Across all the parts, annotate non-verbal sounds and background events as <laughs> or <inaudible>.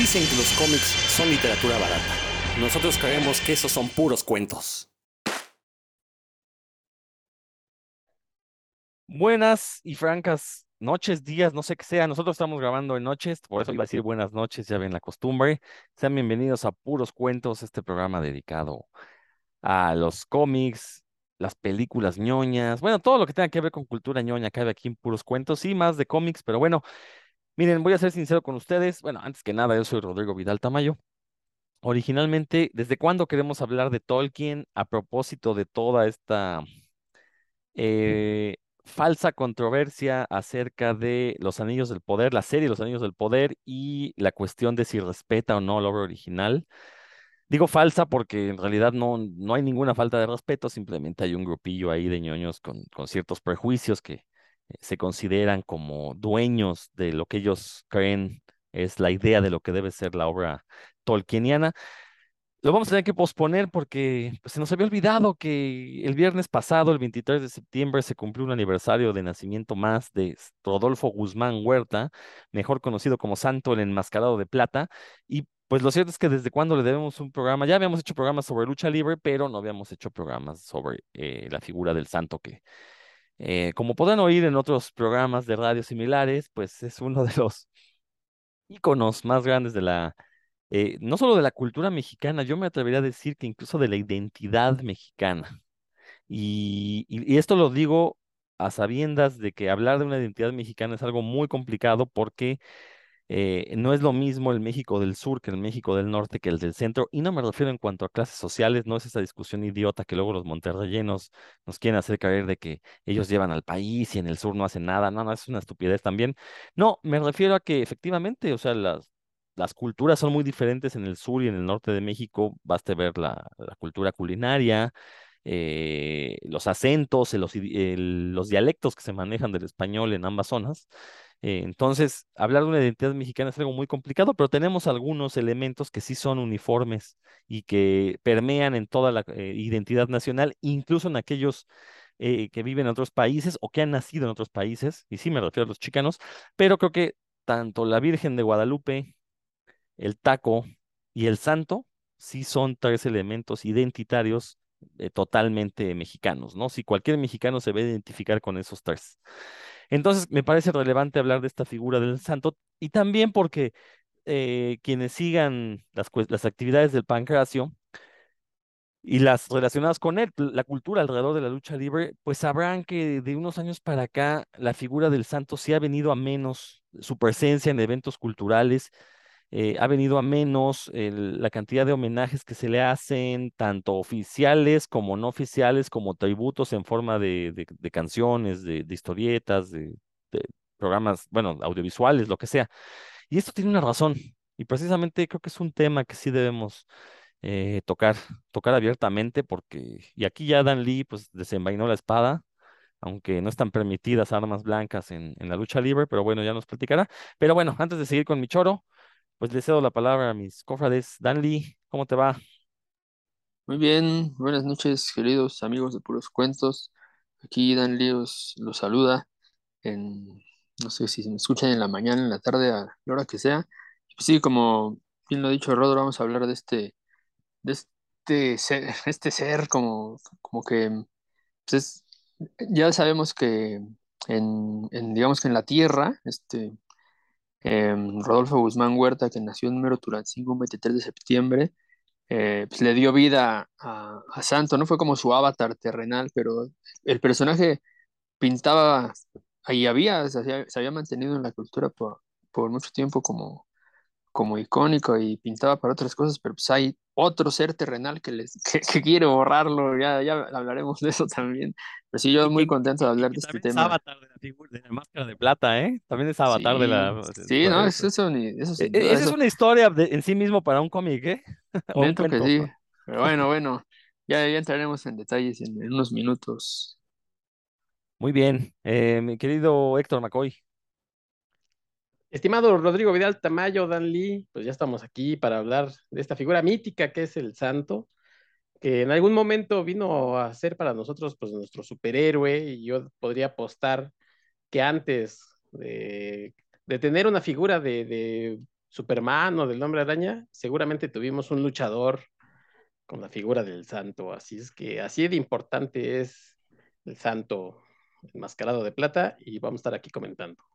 Dicen que los cómics son literatura barata. Nosotros creemos que esos son puros cuentos. Buenas y francas noches, días, no sé qué sea. Nosotros estamos grabando en noches, por eso iba a decir buenas noches, ya ven la costumbre. Sean bienvenidos a Puros Cuentos, este programa dedicado a los cómics, las películas ñoñas, bueno, todo lo que tenga que ver con cultura ñoña cabe aquí en Puros Cuentos, sí, más de cómics, pero bueno, miren, voy a ser sincero con ustedes. Bueno, antes que nada, yo soy Rodrigo Vidal Tamayo. Originalmente, ¿desde cuándo queremos hablar de Tolkien a propósito de toda esta eh, falsa controversia acerca de Los Anillos del Poder, la serie Los Anillos del Poder y la cuestión de si respeta o no la obra original? Digo falsa porque en realidad no, no hay ninguna falta de respeto, simplemente hay un grupillo ahí de ñoños con, con ciertos prejuicios que se consideran como dueños de lo que ellos creen es la idea de lo que debe ser la obra tolkieniana. Lo vamos a tener que posponer porque pues, se nos había olvidado que el viernes pasado, el 23 de septiembre, se cumplió un aniversario de nacimiento más de Rodolfo Guzmán Huerta, mejor conocido como Santo el Enmascarado de Plata. Y pues lo cierto es que desde cuando le debemos un programa, ya habíamos hecho programas sobre lucha libre, pero no habíamos hecho programas sobre eh, la figura del santo que, eh, como podrán oír en otros programas de radio similares, pues es uno de los íconos más grandes de la, eh, no solo de la cultura mexicana, yo me atrevería a decir que incluso de la identidad mexicana. Y, y, esto lo digo a sabiendas de que hablar de una identidad mexicana es algo muy complicado porque eh, no es lo mismo el México del sur que el México del norte que el del centro, y no me refiero en cuanto a clases sociales, no es esa discusión idiota que luego los monterreyenos nos quieren hacer creer de que ellos llevan al país y en el sur no hacen nada, no, no, es una estupidez también. No, me refiero a que efectivamente, o sea, las, culturas son muy diferentes en el sur y en el norte de México, baste ver la, cultura culinaria, eh, los acentos, los dialectos que se manejan del español en ambas zonas. Eh, entonces, hablar de una identidad mexicana es algo muy complicado, pero tenemos algunos elementos que sí son uniformes y que permean en toda la eh, identidad nacional, incluso en aquellos eh, que viven en otros países o que han nacido en otros países, y sí me refiero a los chicanos, pero creo que tanto la Virgen de Guadalupe, el taco y el santo sí son tres elementos identitarios totalmente mexicanos, ¿no? Si cualquier mexicano se ve identificar con esos tres. Entonces, me parece relevante hablar de esta figura del santo y también porque eh, quienes sigan las, las actividades del pancracio y las relacionadas con él, la cultura alrededor de la lucha libre, pues sabrán que de unos años para acá la figura del santo sí ha venido a menos, su presencia en eventos culturales eh, ha venido a menos la cantidad de homenajes que se le hacen, tanto oficiales como no oficiales, como tributos en forma de, canciones, de, historietas, de, programas, bueno, audiovisuales, lo que sea. Y esto tiene una razón, y precisamente creo que es un tema que sí debemos eh, tocar, tocar abiertamente, porque, y aquí ya Dan Lee pues desenvainó la espada, aunque no están permitidas armas blancas en, en la lucha libre, pero bueno, ya nos platicará. Pero bueno, antes de seguir con mi choro, pues le cedo la palabra a mis cofrades. Danly, ¿cómo te va? Muy bien, buenas noches, queridos amigos de Puros Cuentos. Aquí Danly os los saluda en, no sé si me escuchan en la mañana, en la tarde, a la hora que sea. Pues sí, como bien lo ha dicho Rodro, vamos a hablar de este, de este ser, <laughs> este ser como, como que, pues ya sabemos que en, en, digamos que en la Tierra, este, Em, Rodolfo Guzmán Huerta, que nació en número Tulancingo un 23 de septiembre, eh, pues le dio vida a, Santo, ¿no? Fue como su avatar terrenal, pero el personaje pintaba, ahí había, se había, mantenido en la cultura por mucho tiempo como, como icónico y pintaba para otras cosas, pero pues hay otro ser terrenal que, les, <laughs> que, quiere borrarlo, ya, ya hablaremos de eso también. Pero sí, yo muy contento de hablar de este tema. Es avatar de la, figura, de la máscara de plata, ¿eh? También es avatar de la... Sí, no, eso, eso, eso, e, e, es una historia en sí mismo para un cómic, ¿eh? <laughs> que sí, pero bueno, bueno, ya, ya entraremos en detalles en, unos minutos. Muy bien, eh, mi querido Héctor McCoy. Estimado Rodrigo Vidal Tamayo, Dan Lee, pues ya estamos aquí para hablar de esta figura mítica que es el santo, que en algún momento vino a ser para nosotros pues nuestro superhéroe y yo podría apostar que antes de, tener una figura de, Superman o del Hombre Araña, seguramente tuvimos un luchador con la figura del santo. Así es que así de importante es el santo enmascarado de plata y vamos a estar aquí comentando.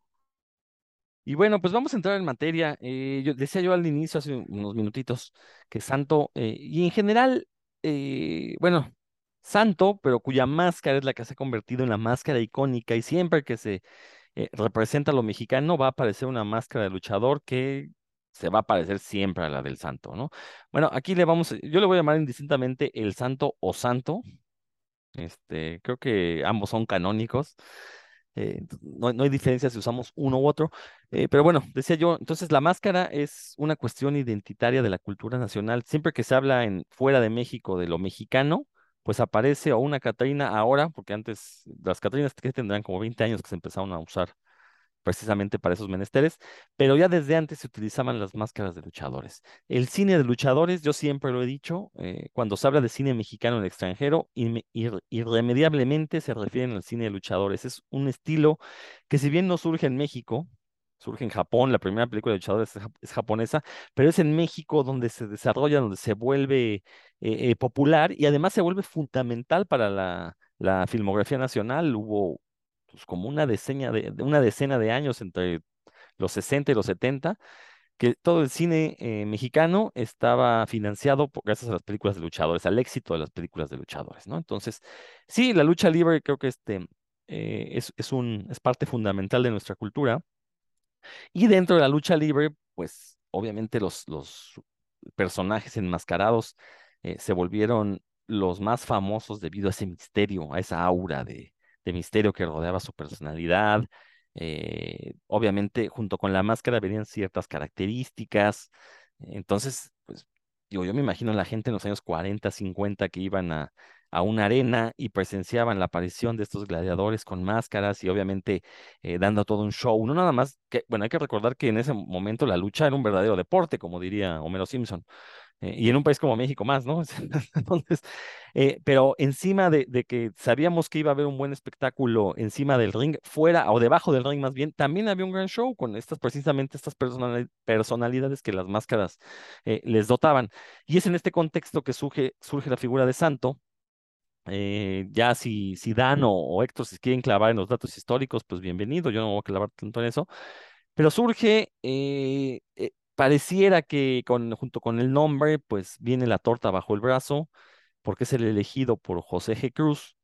Y bueno, pues vamos a entrar en materia. Eh, yo decía yo al inicio, hace unos minutitos, que santo, eh, y en general, eh, bueno, santo, pero cuya máscara es la que se ha convertido en la máscara icónica y siempre que se representa a lo mexicano va a aparecer una máscara de luchador que se va a parecer siempre a la del santo, ¿no? Bueno, aquí le vamos, yo le voy a llamar indistintamente el santo o santo. Este, creo que ambos son canónicos. Eh, no, hay diferencia si usamos uno u otro. Eh, pero bueno, decía yo, entonces la máscara es una cuestión identitaria de la cultura nacional. Siempre que se habla en fuera de México de lo mexicano, pues aparece o una Catrina ahora, porque antes las Catrinas que tendrán como 20 años que se empezaron a usar precisamente para esos menesteres, pero ya desde antes se utilizaban las máscaras de luchadores. El cine de luchadores, yo siempre lo he dicho, eh, cuando se habla de cine mexicano en el extranjero, irremediablemente se refieren al cine de luchadores. Es un estilo que si bien no surge en México, surge en Japón, la primera película de luchadores es, japonesa, pero es en México donde se desarrolla, donde se vuelve eh, eh, popular y además se vuelve fundamental para la, la filmografía nacional. Hubo pues, como una decena de, una decena de años entre los 60 y los 70, que todo el cine eh, mexicano estaba financiado gracias a las películas de luchadores, al éxito de las películas de luchadores, ¿no? Entonces, sí, la lucha libre creo que este, eh, es, es, un, es parte fundamental de nuestra cultura. Y dentro de la lucha libre, pues obviamente los, los personajes enmascarados eh, se volvieron los más famosos debido a ese misterio, a esa aura de, de misterio que rodeaba su personalidad. Eh, obviamente, junto con la máscara venían ciertas características. Entonces, pues, yo me imagino la gente en los años 40, 50 que iban a, a una arena y presenciaban la aparición de estos gladiadores con máscaras y obviamente eh, dando todo un show. No nada más que, bueno, hay que recordar que en ese momento la lucha era un verdadero deporte, como diría Homero Simpson. Eh, y en un país como México más, ¿no? <laughs> Entonces, eh, pero encima de, que sabíamos que iba a haber un buen espectáculo encima del ring, fuera o debajo del ring más bien, también había un gran show con estas precisamente estas personalidades que las máscaras eh, les dotaban. Y es en este contexto que surge, surge la figura de Santo. ya si, si Dan o, Héctor si quieren clavar en los datos históricos, pues bienvenido, yo no voy a clavar tanto en eso, pero surge pareciera que junto con el nombre, pues viene la torta bajo el brazo, porque es el elegido por José G. Cruz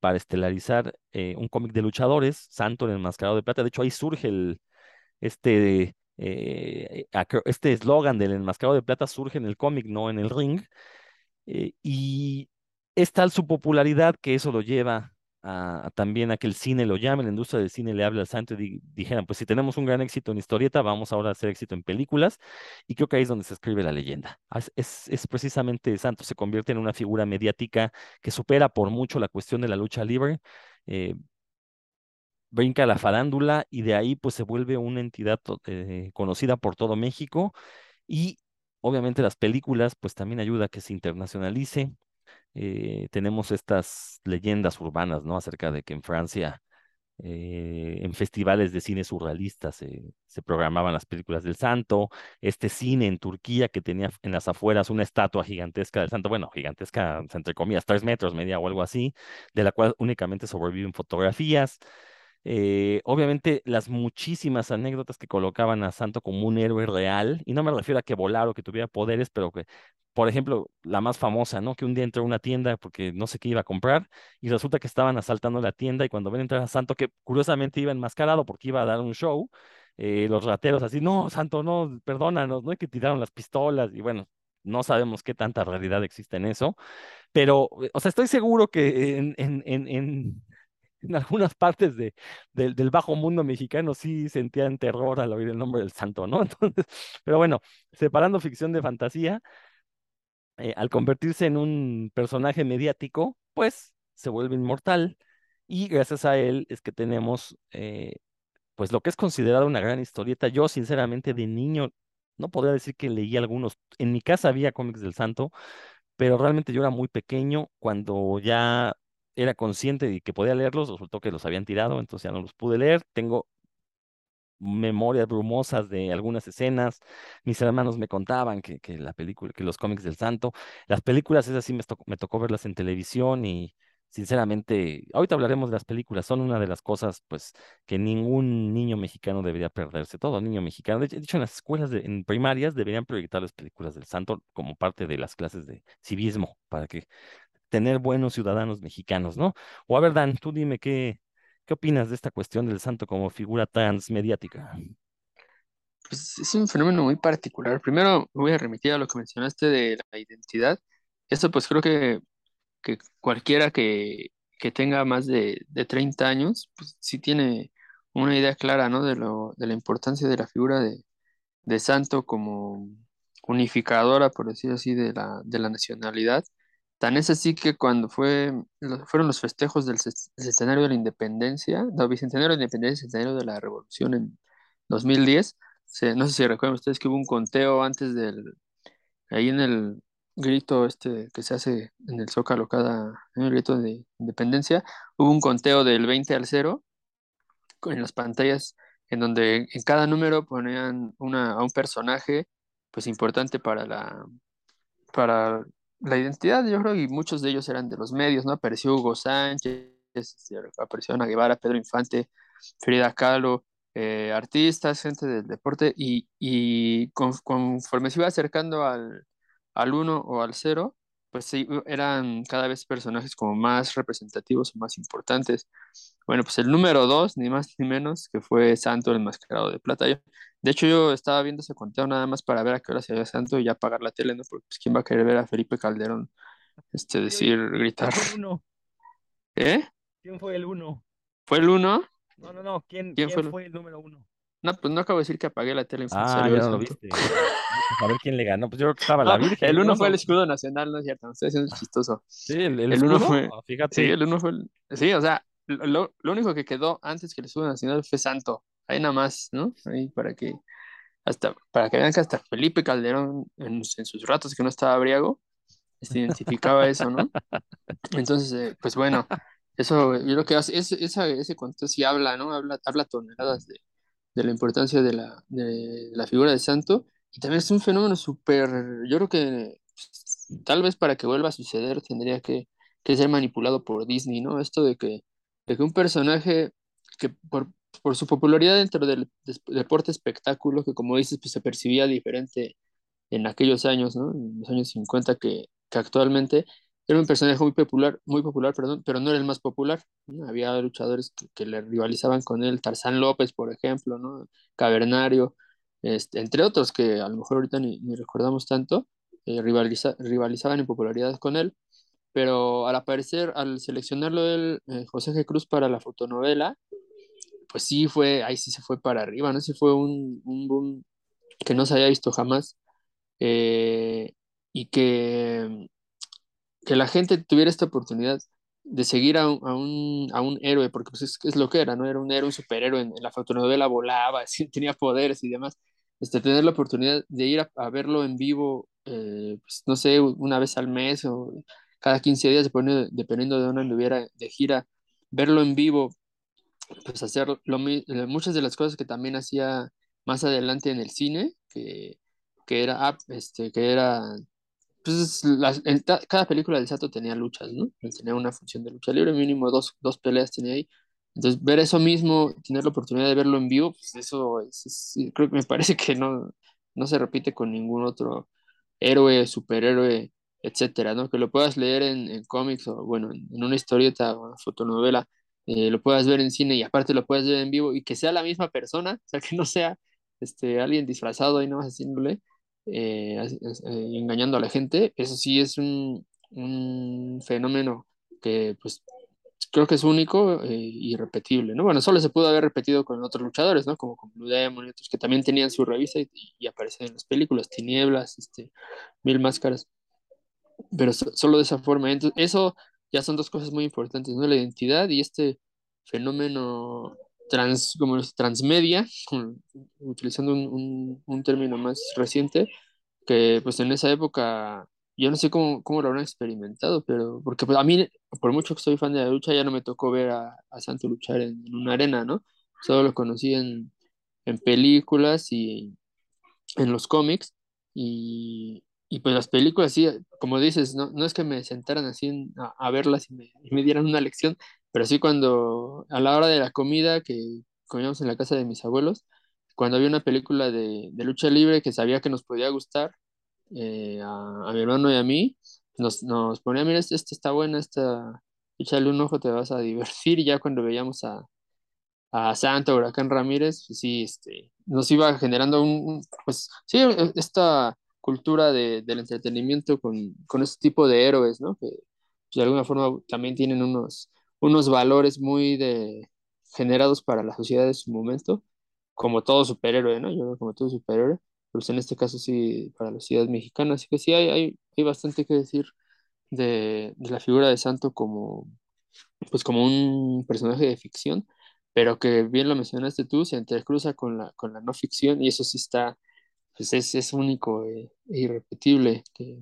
para estelarizar eh, un cómic de luchadores, Santo en el Mascarado de Plata. De hecho, ahí surge el, este eh, este eslogan del enmascarado de plata surge en el cómic, no en el ring. Eh, y es tal su popularidad que eso lo lleva también a que el cine lo llame, la industria del cine le hable al santo y dijeran, pues si tenemos un gran éxito en historieta, vamos ahora a hacer éxito en películas. Y creo que ahí es donde se escribe la leyenda. Es, precisamente Santo se convierte en una figura mediática que supera por mucho la cuestión de la lucha libre. Eh, brinca la farándula y de ahí pues se vuelve una entidad eh, conocida por todo México y obviamente las películas pues también ayuda a que se internacionalice eh, tenemos estas leyendas urbanas, ¿no? Acerca de que en Francia, eh, en festivales de cine surrealista se, se, programaban las películas del santo, este cine en Turquía que tenía en las afueras una estatua gigantesca del santo, bueno, gigantesca, entre comillas, tres metros, media o algo así, de la cual únicamente sobreviven fotografías. Eh, obviamente las muchísimas anécdotas que colocaban a Santo como un héroe real, y no me refiero a que volara o que tuviera poderes, pero que, por ejemplo, la más famosa, ¿no? Que un día entró a una tienda porque no sé qué iba a comprar y resulta que estaban asaltando la tienda y cuando ven entrar a Santo, que curiosamente iba enmascarado porque iba a dar un show, eh, los rateros así, no, Santo, no, perdónanos, ¿no? hay que tiraron las pistolas y bueno, no sabemos qué tanta realidad existe en eso, pero, eh, o sea, estoy seguro que en algunas partes de, del bajo mundo mexicano sí sentían terror al oír el nombre del santo, ¿no? <laughs> Entonces, pero bueno, separando ficción de fantasía, eh, al convertirse en un personaje mediático, pues se vuelve inmortal y gracias a él es que tenemos eh, pues lo que es considerado una gran historieta. Yo sinceramente de niño no podría decir que leí algunos. En mi casa había cómics del santo, pero realmente yo era muy pequeño cuando ya era consciente de que podía leerlos, resultó que los habían tirado, entonces ya no los pude leer. Tengo memorias brumosas de algunas escenas. Mis hermanos me contaban que, la película, que los cómics del santo, las películas esas sí me tocó, verlas en televisión y sinceramente, ahorita hablaremos de las películas, son una de las cosas pues que ningún niño mexicano debería perderse, todo niño mexicano. De hecho, en las escuelas en primarias deberían proyectar las películas del santo como parte de las clases de civismo para que tener buenos ciudadanos mexicanos, ¿no? O a ver, Dan, tú dime qué, qué opinas de esta cuestión del santo como figura transmediática. Pues es un fenómeno muy particular. Primero me voy a remitir a lo que mencionaste de la identidad. Esto pues creo que, que cualquiera que, que tenga más de, de 30 años, pues sí tiene una idea clara, ¿no? De, lo, de la importancia de la figura de, de santo como unificadora, por decir así, de la, de la nacionalidad. Tan es así que cuando fue, fueron los festejos del centenario de la independencia, no, bicentenario de la independencia, centenario de la revolución en 2010, se- no sé si recuerdan ustedes que hubo un conteo antes del, ahí en el grito este que se hace en el Zócalo cada, grito de independencia, hubo un conteo del 20 al cero en las pantallas en donde en cada número ponían una, a un personaje pues importante para la, para la identidad, yo creo, y muchos de ellos eran de los medios, ¿no? Apareció Hugo Sánchez, este, apareció Ana Guevara, Pedro Infante, Frida Kahlo, eh, artistas, gente del deporte, y, y con- conforme se iba acercando al, al uno o al cero, pues sí, eran cada vez personajes como más representativos o más importantes. Bueno, pues el número dos, ni más ni menos, que fue Santo el Enmascarado de Plata. Yo- de hecho, yo estaba viendo ese conteo nada más para ver a qué hora se veía Santo y ya apagar la tele, ¿no? Porque pues, ¿quién va a querer ver a Felipe Calderón este, decir, gritar? ¿quién fue el uno? <laughs> ¿Eh? ¿Quién fue el uno? ¿Fue el uno? No, no, no, ¿quién, ¿Quién quién fue el- fue el número uno? No, pues no acabo de decir que apagué la tele en Ah, ya el no lo viste. A ver quién le ganó. Pues yo creo que estaba la No, Virgen. el ¿no? uno fue el No, escudo nacional, no es cierto, me estoy haciendo el chistoso. Sí, el, el El uno escudo. fue- Ah, Sí, Fíjate. el uno fue el... Sí, o sea, lo, lo único que quedó antes que el escudo nacional fue Santo. Ahí nada más, ¿no? Ahí para que hasta para que vean que hasta Felipe Calderón en, en sus ratos que no estaba briago, se identificaba eso, ¿no? <laughs> Entonces, eh, pues bueno, eso yo lo que hace, ese, esa, ese conteo sí habla, ¿no? Habla, habla toneladas de, de la importancia de la, de la figura de santo y también es un fenómeno súper, yo creo que pues, tal vez para que vuelva a suceder tendría que, que ser manipulado por Disney, ¿no? Esto de que, de que un personaje que por, por su popularidad dentro del deporte espectáculo, que como dices, pues se percibía diferente en aquellos años, ¿no? En los años 50 que, que actualmente era un personaje muy popular, muy popular, perdón, pero no era el más popular, ¿no? Había luchadores que, que le rivalizaban con él, Tarzán López, por ejemplo, ¿no? Cavernario, este, entre otros que a lo mejor ahorita ni, ni recordamos tanto, eh, rivaliza- rivalizaban en popularidad con él, pero al aparecer, al seleccionarlo él, eh, José G. Cruz para la fotonovela, pues sí fue, ahí sí se fue para arriba, ¿no? Sí fue un, un boom que no se había visto jamás eh, y que, que la gente tuviera esta oportunidad de seguir a un, a un, a un héroe, porque pues es, es lo que era, ¿no? Era un héroe, un superhéroe, en, en la fotonovela volaba, <laughs> así, tenía poderes y demás. Este, tener la oportunidad de ir a, a verlo en vivo, eh, pues, no sé, una vez al mes o cada 15 días, dependiendo, dependiendo de dónde anduviera de gira, verlo en vivo, pues hacer lo, eh, muchas de las cosas que también hacía más adelante en el cine, que, que era, este, que era pues las- cada película del Sato tenía luchas, ¿no? Tenía una función de lucha libre, mínimo dos, dos peleas tenía ahí. Entonces, ver eso mismo, tener la oportunidad de verlo en vivo, pues eso es- es- creo que me <laughs> parece que no, no se repite con ningún otro héroe, superhéroe, etcétera, ¿no? Que lo puedas leer en, en cómics o, bueno, en, en una historieta o una fotonovela, eh, lo puedas ver en cine y aparte lo puedas ver en vivo y que sea la misma persona, o sea, que no sea este, alguien disfrazado y no más haciéndole eh, eh, engañando a la gente, eso sí es un, un fenómeno que pues creo que es único eh, y repetible, ¿no? Bueno, solo se pudo haber repetido con otros luchadores, ¿no? Como con Blue Demon y otros que también tenían su revista y, y aparecen en las películas, Tinieblas, este, Mil Máscaras, pero so- solo de esa forma. Entonces, eso ya son dos cosas muy importantes, ¿no? La identidad y este fenómeno trans, como transmedia, <laughs> utilizando un, un, un término más reciente, que pues en esa época, yo no sé cómo, cómo lo habrán experimentado, pero porque pues, a mí, por mucho que soy fan de la lucha, ya no me tocó ver a, a Santo luchar en, en una arena, ¿no? Solo lo conocí en, en películas y en los cómics. Y, y pues las películas, sí, como dices, no, no es que me sentaran así a, a, verlas y me, dieran una lección, pero sí cuando a la hora de la comida que comíamos en la casa de mis abuelos, cuando había una película de, de lucha libre que sabía que nos podía gustar eh, a, a, mi hermano y a mí, nos, nos ponía, mira, esta este está buena, esta, échale un ojo, te vas a divertir. Y ya cuando veíamos a, a Santo Huracán Ramírez, pues sí, este, nos iba generando un, pues sí, e, esta cultura de, del entretenimiento con, con este tipo de héroes, ¿no? Que pues, de alguna forma también tienen unos, unos valores muy de, generados para la sociedad de su momento, como todo superhéroe, ¿no? Yo creo como todo superhéroe, pues en este caso sí para la sociedad mexicana, así que sí hay, hay, hay bastante que decir de, de, la figura de Santo como, pues como un personaje de ficción, pero que bien lo mencionaste tú, se entrecruza con la, con la no ficción y eso sí está, pues es, es único e, e irrepetible, que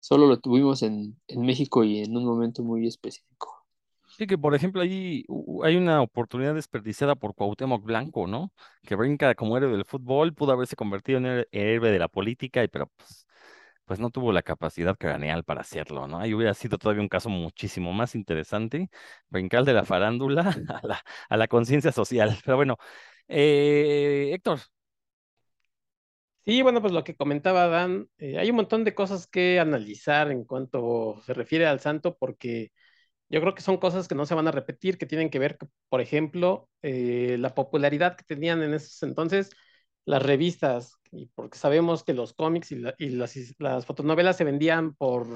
solo lo tuvimos en, en México y en un momento muy específico. Sí, que por ejemplo ahí hay una oportunidad desperdiciada por Cuauhtémoc Blanco, ¿no? Que brinca como héroe del fútbol, pudo haberse convertido en héroe de la política, pero pues, pues no tuvo la capacidad craneal para hacerlo, ¿no? Ahí hubiera sido todavía un caso muchísimo más interesante, brincar de la farándula <laughs> a la, a la conciencia social. Pero bueno, eh, Héctor. Sí, bueno, pues lo que comentaba Dan, eh, hay un montón de cosas que analizar en cuanto se refiere al santo, porque yo creo que son cosas que no se van a repetir, que tienen que ver, por ejemplo, eh, la popularidad que tenían en esos entonces las revistas, y porque sabemos que los cómics y, la, y las, las, fotonovelas se vendían por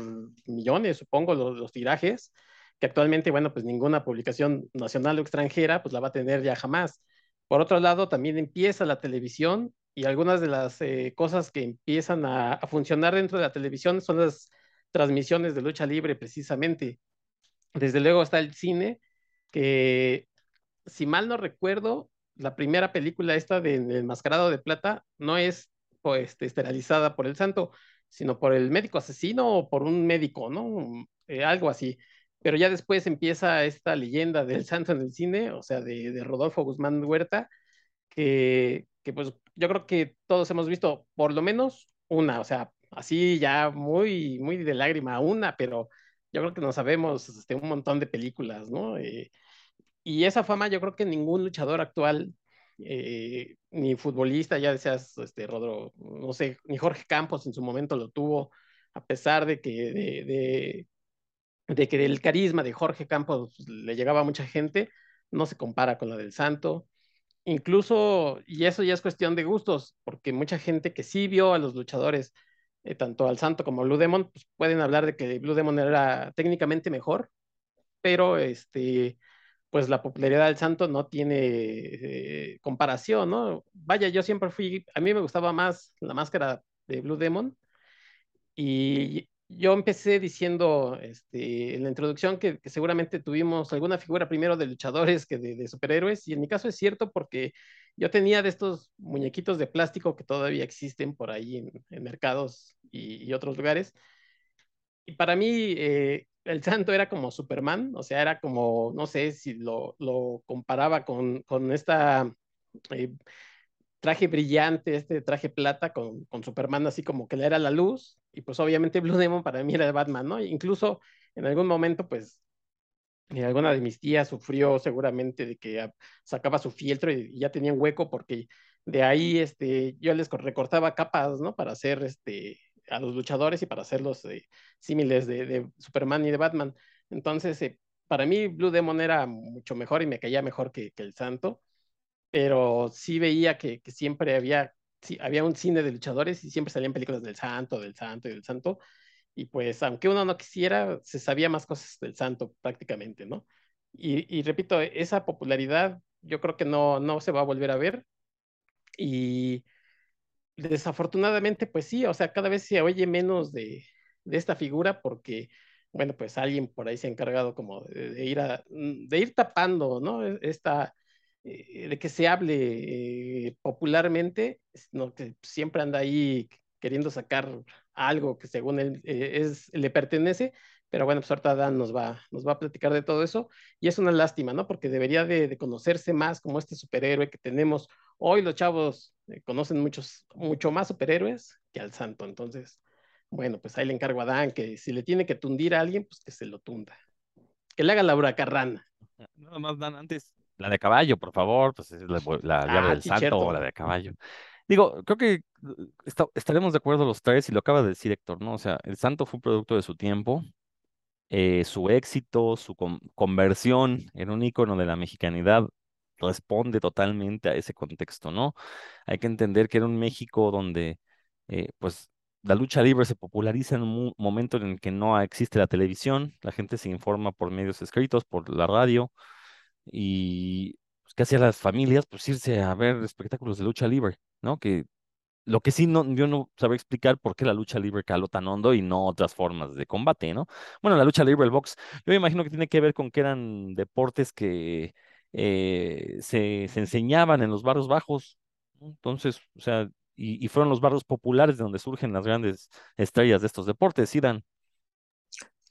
millones, supongo, los, los, tirajes, que actualmente, bueno, pues ninguna publicación nacional o extranjera, pues la va a tener ya jamás. Por otro lado, también empieza la televisión y algunas de las eh, cosas que empiezan a, funcionar dentro de la televisión son las transmisiones de lucha libre, precisamente desde luego está el cine, que si mal no recuerdo, la primera película esta de El Mascarado de Plata no es pues, esterilizada por el santo, sino por el médico asesino o por un médico, ¿no? Eh, algo así. Pero ya después empieza esta leyenda del santo en el cine, o sea, de Rodolfo Guzmán Huerta, que, que pues yo creo que todos hemos visto por lo menos una, o sea, así ya muy, muy de lágrima, una, pero yo creo que no sabemos este, un montón de películas, ¿no? Eh, y esa fama yo creo que ningún luchador actual, eh, ni futbolista, ya decías, este, Rodro, no sé, ni Jorge Campos en su momento lo tuvo, a pesar de que, de, de, que el carisma de Jorge Campos le llegaba a mucha gente, no se compara con la del Santo. Incluso, y eso ya es cuestión de gustos, porque mucha gente que sí vio a los luchadores eh, tanto al Santo como a Blue Demon, pues pueden hablar de que Blue Demon era técnicamente mejor, pero este, pues la popularidad del Santo no tiene eh, comparación, ¿no? Vaya, yo siempre fui, a mí me gustaba más la máscara de Blue Demon y yo empecé diciendo este, en la introducción que, seguramente tuvimos alguna figura primero de luchadores que de, superhéroes y en mi caso es cierto porque yo tenía de estos muñequitos de plástico que todavía existen por ahí en, mercados y, otros lugares. Y para mí, eh, el santo era como Superman, o sea, era como, no sé si lo, lo comparaba con, con esta eh, traje brillante, este traje plata con, con, Superman, así como que le era la luz. Y pues obviamente Blue Demon para mí era de Batman, ¿no? Incluso en algún momento, pues y alguna de mis tías sufrió seguramente de que sacaba su fieltro y ya tenía un hueco porque de ahí este, yo les recortaba capas, ¿no? Para hacer este, a los luchadores y para hacerlos eh, símiles de, Superman y de Batman. Entonces, eh, para mí Blue Demon era mucho mejor y me caía mejor que, el Santo, pero sí veía que siempre había, sí, había un cine de luchadores y siempre salían películas del Santo, del Santo y del Santo y pues aunque uno no quisiera, se sabía más cosas del santo prácticamente, ¿no? Y, y, repito, esa popularidad yo creo que no, no se va a volver a ver y desafortunadamente pues sí, o sea, cada vez se oye menos de, de esta figura porque, bueno, pues alguien por ahí se ha encargado como de, ir, a, de ir tapando, ¿no? E, esta, eh, de que se hable eh, popularmente, ¿no? que siempre anda ahí queriendo sacar algo que según él eh, es, le pertenece, pero bueno, pues ahorita Dan nos va, nos va a platicar de todo eso y es una lástima, ¿no? Porque debería de, conocerse más como este superhéroe que tenemos Hoy los chavos conocen muchos, mucho más superhéroes que al santo, entonces, bueno, pues ahí le encargo a Dan que si le tiene que tundir a alguien, pues que se lo tunda. Que le haga la huracarrana. Nada más dan antes la de caballo, por favor, pues es la, la llave Ah, del sí, santo cierto. o la de caballo. Digo, creo que esta- estaremos de acuerdo los tres, y lo acaba de decir Héctor, ¿no? O sea, el santo fue un producto de su tiempo, eh, su éxito, su con- conversión en un ícono de la mexicanidad responde totalmente a ese contexto, ¿no? Hay que entender que era un México donde, eh, pues, la lucha libre se populariza en un momento en el que no existe la televisión, la gente se informa por medios escritos, por la radio, y pues, ¿qué hacían las familias? Pues irse a ver espectáculos de lucha libre, ¿no? Que lo que sí no, yo no sabría explicar por qué la lucha libre caló tan hondo y no otras formas de combate, ¿no? Bueno, la lucha libre, el box, yo me imagino que tiene que ver con que eran deportes que eh, se, se enseñaban en los barrios bajos. Entonces, o sea, y, fueron los barrios populares de donde surgen las grandes estrellas de estos deportes, ¿sí, Dan?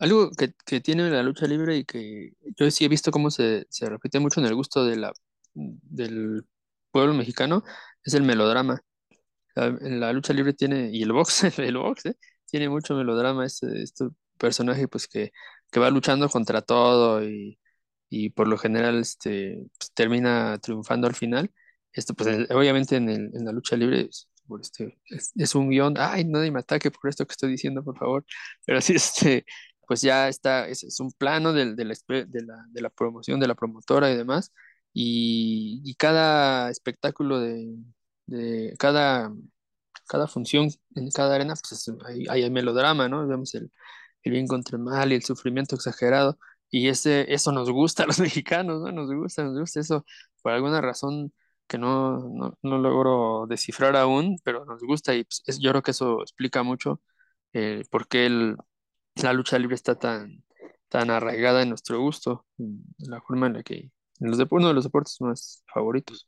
Algo que, que tiene la lucha libre y que yo sí he visto cómo se, se repite mucho en el gusto de la, del pueblo mexicano es el melodrama. La, la lucha libre tiene, y el box, <laughs> el box, ¿eh? tiene mucho melodrama este, este personaje pues que, que va luchando contra todo y, y por lo general este, pues, termina triunfando al final. Esto pues el- obviamente en, el- en la lucha libre este, es, es un guion, ay, nadie me ataque por esto que estoy diciendo, por favor. Pero sí, este, pues ya está, es, es un plano del- de, la, de, la, de la promoción, de la promotora y demás. Y, y cada espectáculo de, de cada, cada función en cada arena, pues es- hay, hay melodrama, ¿no? Vemos el, el bien contra el mal y el sufrimiento exagerado. Y ese, eso nos gusta a los <laughs> mexicanos, ¿no? Nos gusta, nos gusta eso por alguna razón que no, no, no logro descifrar aún, pero nos gusta y pues, es- yo creo que eso explica mucho eh, por qué el- la lucha libre está tan, tan arraigada en nuestro gusto, en la forma en la que, en uno de los deportes más favoritos.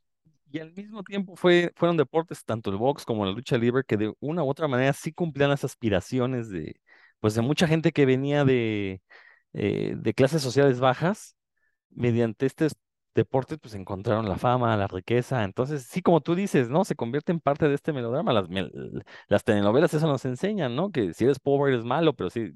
Y al mismo tiempo fue, fueron deportes, tanto el box como la lucha libre, que de una u otra manera sí cumplían las aspiraciones de, pues de mucha gente que venía de, eh, de clases sociales bajas, mediante estos deportes, pues encontraron la fama, la riqueza. Entonces, sí, como tú dices, ¿no? Se convierte en parte de este melodrama. Las, las telenovelas eso nos enseñan, ¿no? Que si eres pobre eres malo, pero si,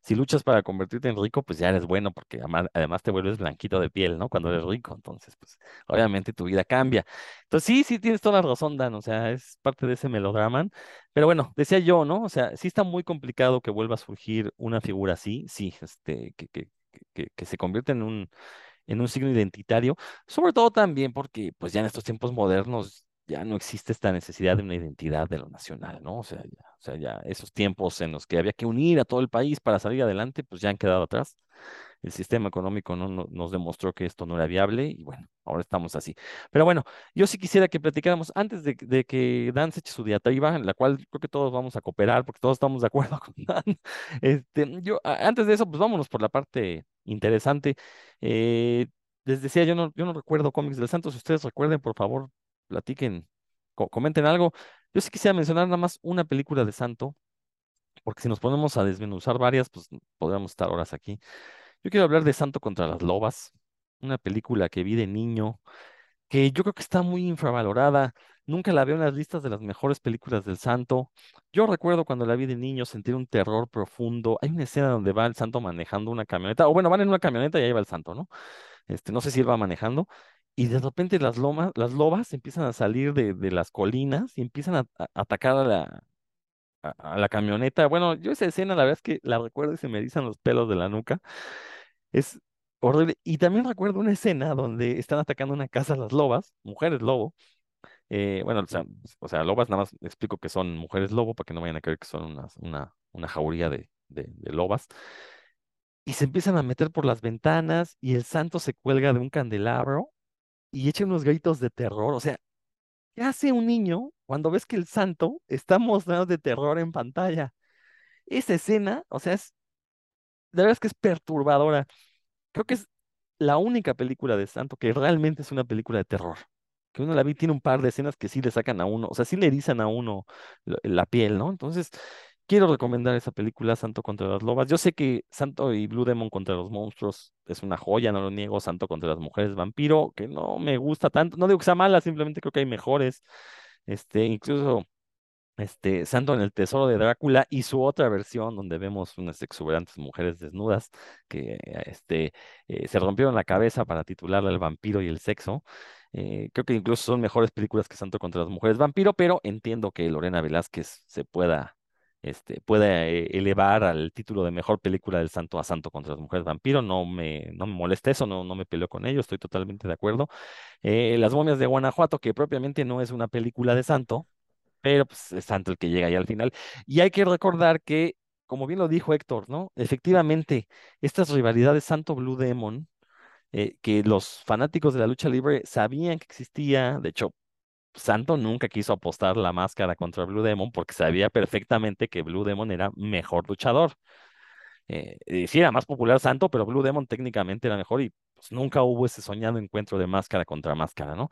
si luchas para convertirte en rico, pues ya eres bueno, porque además, además te vuelves blanquito de piel, ¿no? Cuando eres rico. Entonces, pues obviamente tu vida cambia. Entonces, sí, sí, tienes toda la razón, Dan. O sea, es parte de ese melodrama. Pero bueno, decía yo, ¿no? O sea, sí está muy complicado que vuelva a surgir una figura así, sí, este, que, que, que, que se convierte en un, en un signo identitario, sobre todo también porque, pues ya en estos tiempos modernos ya no existe esta necesidad de una identidad de lo nacional, ¿no? O sea, ya, o sea, ya esos tiempos en los que había que unir a todo el país para salir adelante, pues ya han quedado atrás el sistema económico no, no- nos demostró que esto no era viable y bueno, ahora estamos así. Pero bueno, yo sí quisiera que platicáramos antes de, que Dan se eche su diatriba, en la cual creo que todos vamos a cooperar porque todos estamos de acuerdo <laughs> con Dan. Este, yo, antes de eso, pues vámonos por la parte interesante. Eh, les decía, yo no, yo no recuerdo cómics del Santos. Si ustedes recuerden, por favor, platiquen, co- comenten algo. Yo sí quisiera mencionar nada más una película de Santo, porque si nos ponemos a desmenuzar varias, pues podríamos estar horas aquí. Yo quiero hablar de Santo contra las Lobas, una película que vi de niño, que yo creo que está muy infravalorada. Nunca la veo en las listas de las mejores películas del Santo. Yo recuerdo cuando la vi de niño sentir un terror profundo. Hay una escena donde va el Santo manejando una camioneta, o bueno, van en una camioneta y ahí va el Santo, ¿no? Este, no sé si él va manejando. Y de repente las lomas, las lobas empiezan a salir de, las colinas y empiezan a- atacar a la, a, la camioneta. Bueno, yo esa escena la verdad es que la recuerdo y se me erizan los pelos de la nuca. Es horrible. Y también recuerdo una escena donde están atacando una casa las lobas, mujeres lobo. eh, bueno, o sea, o sea, lobas nada más explico que son mujeres lobo para que no vayan a creer que son unas- una, una jauría de, de, de lobas. Y se empiezan a meter por las ventanas y el santo se cuelga de un candelabro y echa unos gritos de terror. O sea, ¿qué hace un niño cuando ves que el santo está mostrando de terror en pantalla? Esa escena, o sea, es, la verdad es que es perturbadora. Creo que es la única película de Santo que realmente es una película de terror. Que uno la vi, tiene un par de escenas que sí le sacan a uno, o sea, sí le erizan a uno la, piel, ¿no? Entonces, quiero recomendar esa película, Santo contra las Lobas. Yo sé que Santo y Blue Demon contra los monstruos es una joya, no lo niego. Santo contra las mujeres vampiro, que no me gusta tanto. No digo que sea mala, simplemente creo que hay mejores. Este, incluso este, Santo en el Tesoro de Drácula y su otra versión donde vemos unas exuberantes mujeres desnudas que este, eh, se rompieron la cabeza para titularla El vampiro y el sexo. Eh, creo que incluso son mejores películas que Santo contra las mujeres vampiro, pero entiendo que Lorena Velázquez se pueda, este, pueda eh, elevar al título de mejor película del Santo a Santo contra las mujeres vampiro. No me, no me molesta eso, no, no me peleo con ello, estoy totalmente de acuerdo. las momias de Guanajuato, que propiamente no es una película de Santo, pero pues es Santo el que llega ahí al final. Y hay que recordar que, como bien lo dijo Héctor, ¿no? Efectivamente, estas rivalidades Santo Blue Demon, eh, que los fanáticos de la lucha libre sabían que existía, de hecho, Santo nunca quiso apostar la máscara contra Blue Demon porque sabía perfectamente que Blue Demon era mejor luchador. Eh, sí era más popular Santo, pero Blue Demon técnicamente era mejor y pues, nunca hubo ese soñado encuentro de máscara contra máscara, ¿no?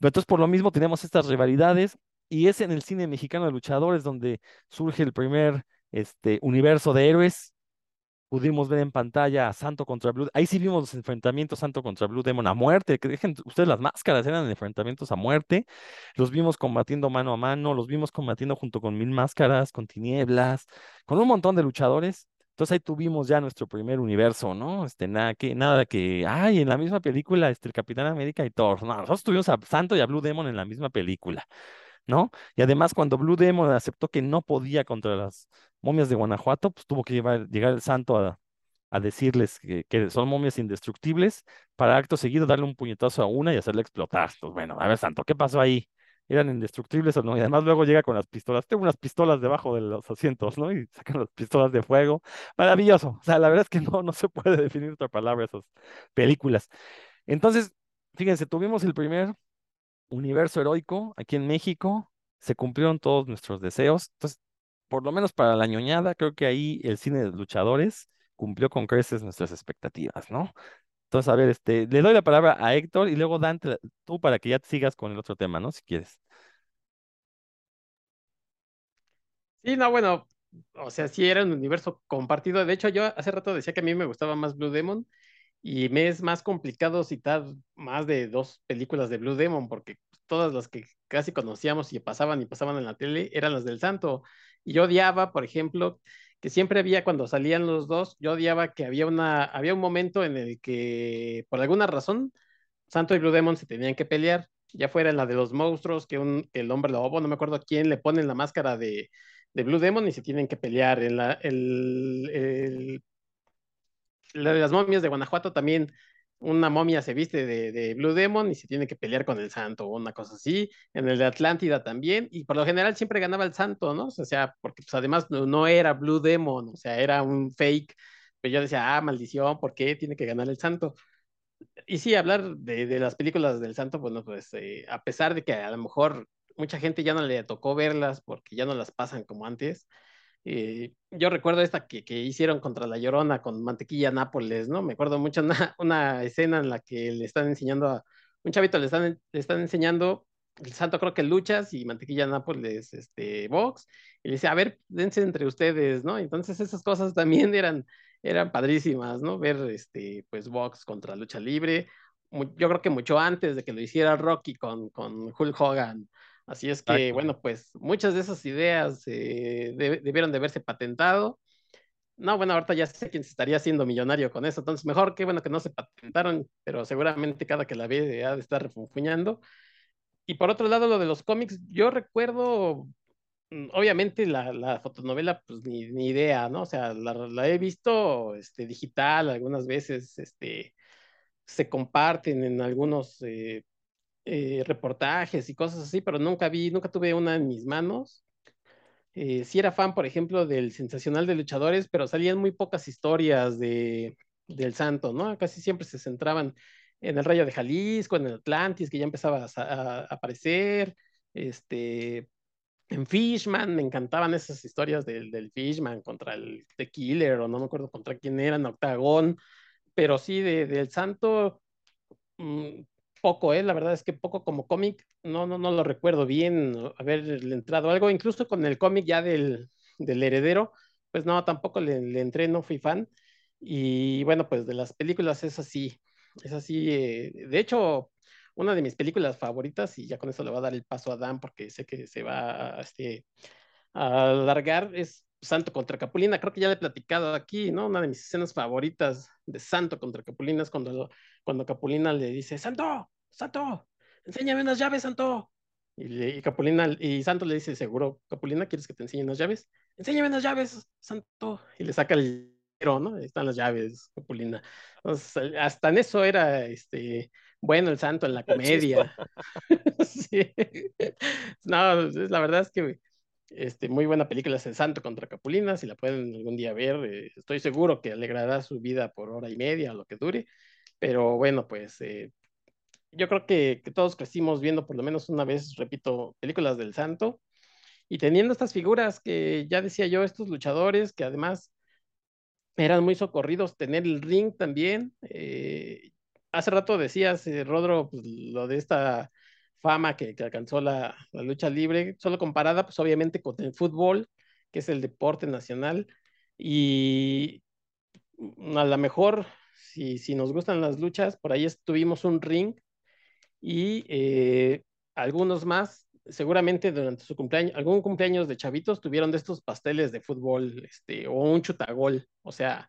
entonces, por lo mismo, tenemos estas rivalidades y es en el cine mexicano de luchadores donde surge el primer este, universo de héroes. Pudimos ver en pantalla a Santo contra Blue. Ahí sí vimos los enfrentamientos Santo contra Blue Demon a muerte. Que dejen ustedes las máscaras, eran enfrentamientos a muerte. Los vimos combatiendo mano a mano, los vimos combatiendo junto con Mil Máscaras, con Tinieblas, con un montón de luchadores. Entonces ahí tuvimos ya nuestro primer universo, ¿no? Este, nada que, nada que, ay, en la misma película, este, el Capitán América y Thor. No, nosotros tuvimos a Santo y a Blue Demon en la misma película. ¿No? Y además cuando Blue Demon aceptó que no podía contra las momias de Guanajuato, pues tuvo que llevar, llegar el santo a, decirles que, son momias indestructibles para acto seguido darle un puñetazo a una y hacerle explotar. Pues bueno, a ver, santo, ¿qué pasó ahí? ¿Eran indestructibles o no? Y además luego llega con las pistolas. Tengo unas pistolas debajo de los asientos, ¿no? Y sacan las pistolas de fuego. Maravilloso. O sea, la verdad es que no, no se puede <laughs> definir otra palabra esas películas. Entonces, fíjense, tuvimos el primer universo heroico aquí en México, se cumplieron todos nuestros deseos. Entonces, por lo menos para la ñoñada, creo que ahí el cine de luchadores cumplió con creces nuestras expectativas, ¿no? Entonces, a ver, este, le doy la palabra a Héctor y luego Dante, tú para que ya te sigas con el otro tema, ¿no? Si quieres. Sí, no, bueno, o sea, sí era un universo compartido. De hecho, yo hace rato decía que a mí me gustaba más Blue Demon y me es más complicado citar más de dos películas de Blue Demon, porque todas las que casi conocíamos y pasaban y pasaban en la tele eran las del Santo. Y yo odiaba, por ejemplo, que siempre había cuando salían los dos, yo odiaba que había una, había un momento en el que, por alguna razón, Santo y Blue Demon se tenían que pelear, ya fuera en la de los monstruos, que, un, el hombre lobo, no me acuerdo quién le ponen la máscara de, de Blue Demon y se tienen que pelear. En la, el, el de las momias de Guanajuato también una momia se viste de, Blue Demon y se tiene que pelear con el santo o una cosa así. En el de Atlántida también, y por lo general siempre ganaba el santo, ¿no? O sea, porque pues, además no, era Blue Demon, o sea, era un fake. Pero yo decía, ah, maldición, ¿por qué tiene que ganar el santo? Y sí, hablar de, las películas del santo, bueno, pues eh, a pesar de que a lo mejor mucha gente ya no le tocó verlas porque ya no las pasan como antes, eh, yo recuerdo esta que, que, hicieron contra la Llorona con Mantequilla Nápoles, ¿no? Me acuerdo mucho una, <laughs> una escena en la que le están enseñando a un chavito, le están, le están enseñando el santo creo que luchas y Mantequilla Nápoles, este, box, y le dice, a ver, dense entre ustedes, ¿no? Entonces esas cosas también eran, eran padrísimas, ¿no? Ver, este, pues, box contra lucha libre, yo creo que mucho antes de que lo hiciera Rocky con, con Hulk Hogan, Así es que, bueno, pues muchas de esas ideas eh, debieron de haberse patentado. No, bueno, ahorita ya sé quién se estaría haciendo millonario con eso, entonces mejor que bueno que no se patentaron, pero seguramente cada que la ve ha de estar refunfuñando. Y por otro lado, lo de los cómics, yo recuerdo, mm, obviamente la, la fotonovela, pues ni, ni, idea, ¿no? O sea, la, la, he visto este, digital algunas veces, este, se comparten en algunos eh, eh, reportajes y cosas así, pero nunca vi, nunca tuve una en mis manos. Eh, sí era fan, por ejemplo, del Sensacional de Luchadores, pero salían muy pocas historias de, del Santo, ¿no? Casi siempre se centraban en el Rayo de Jalisco, en el Atlantis, que ya empezaba a, aparecer, este, en Fishman, me encantaban esas historias del, del Fishman contra el The Killer, o no me acuerdo contra quién era, en Octagón, pero sí, de, del Santo, mm, poco, ¿eh? La verdad es que poco como cómic, no, no, no lo recuerdo bien haber entrado algo, incluso con el cómic ya del, del heredero, pues no, tampoco le, le entré, no fui fan. Y bueno, pues de las películas es así, es así. eh, de hecho, una de mis películas favoritas, y ya con eso le voy a dar el paso a Dan porque sé que se va a, este, a alargar, es Santo contra Capulina. Creo que ya le he platicado aquí, ¿no? Una de mis escenas favoritas de Santo contra Capulina es cuando, cuando Capulina le dice, Santo, Santo, enséñame unas llaves, Santo. Y, le- y Capulina y Santo le dice, seguro, Capulina, ¿quieres que te enseñe unas llaves? Enséñame unas llaves, Santo. Y le saca el dinero, ¿no? Ahí están las llaves, Capulina. Entonces, hasta en eso era este, bueno el Santo en la <laughs> comedia. <laughs> Sí. No, es- la verdad es que este, muy buena película es El Santo contra Capulina, si la pueden algún día ver, eh, estoy seguro que alegrará su vida por hora y media, lo que dure, pero bueno, pues eh, yo creo que, todos crecimos viendo por lo menos una vez, repito, películas del Santo y teniendo estas figuras que ya decía yo, estos luchadores que además eran muy socorridos, tener el ring también. eh, hace rato decías, eh, Rodro, pues, lo de esta fama que, alcanzó la, la lucha libre, solo comparada, pues obviamente con el fútbol, que es el deporte nacional, y a lo mejor, si, si nos gustan las luchas, por ahí tuvimos un ring y eh, algunos más, seguramente durante su cumpleaños, algún cumpleaños de chavitos tuvieron de estos pasteles de fútbol, este, o un chutagol, o sea,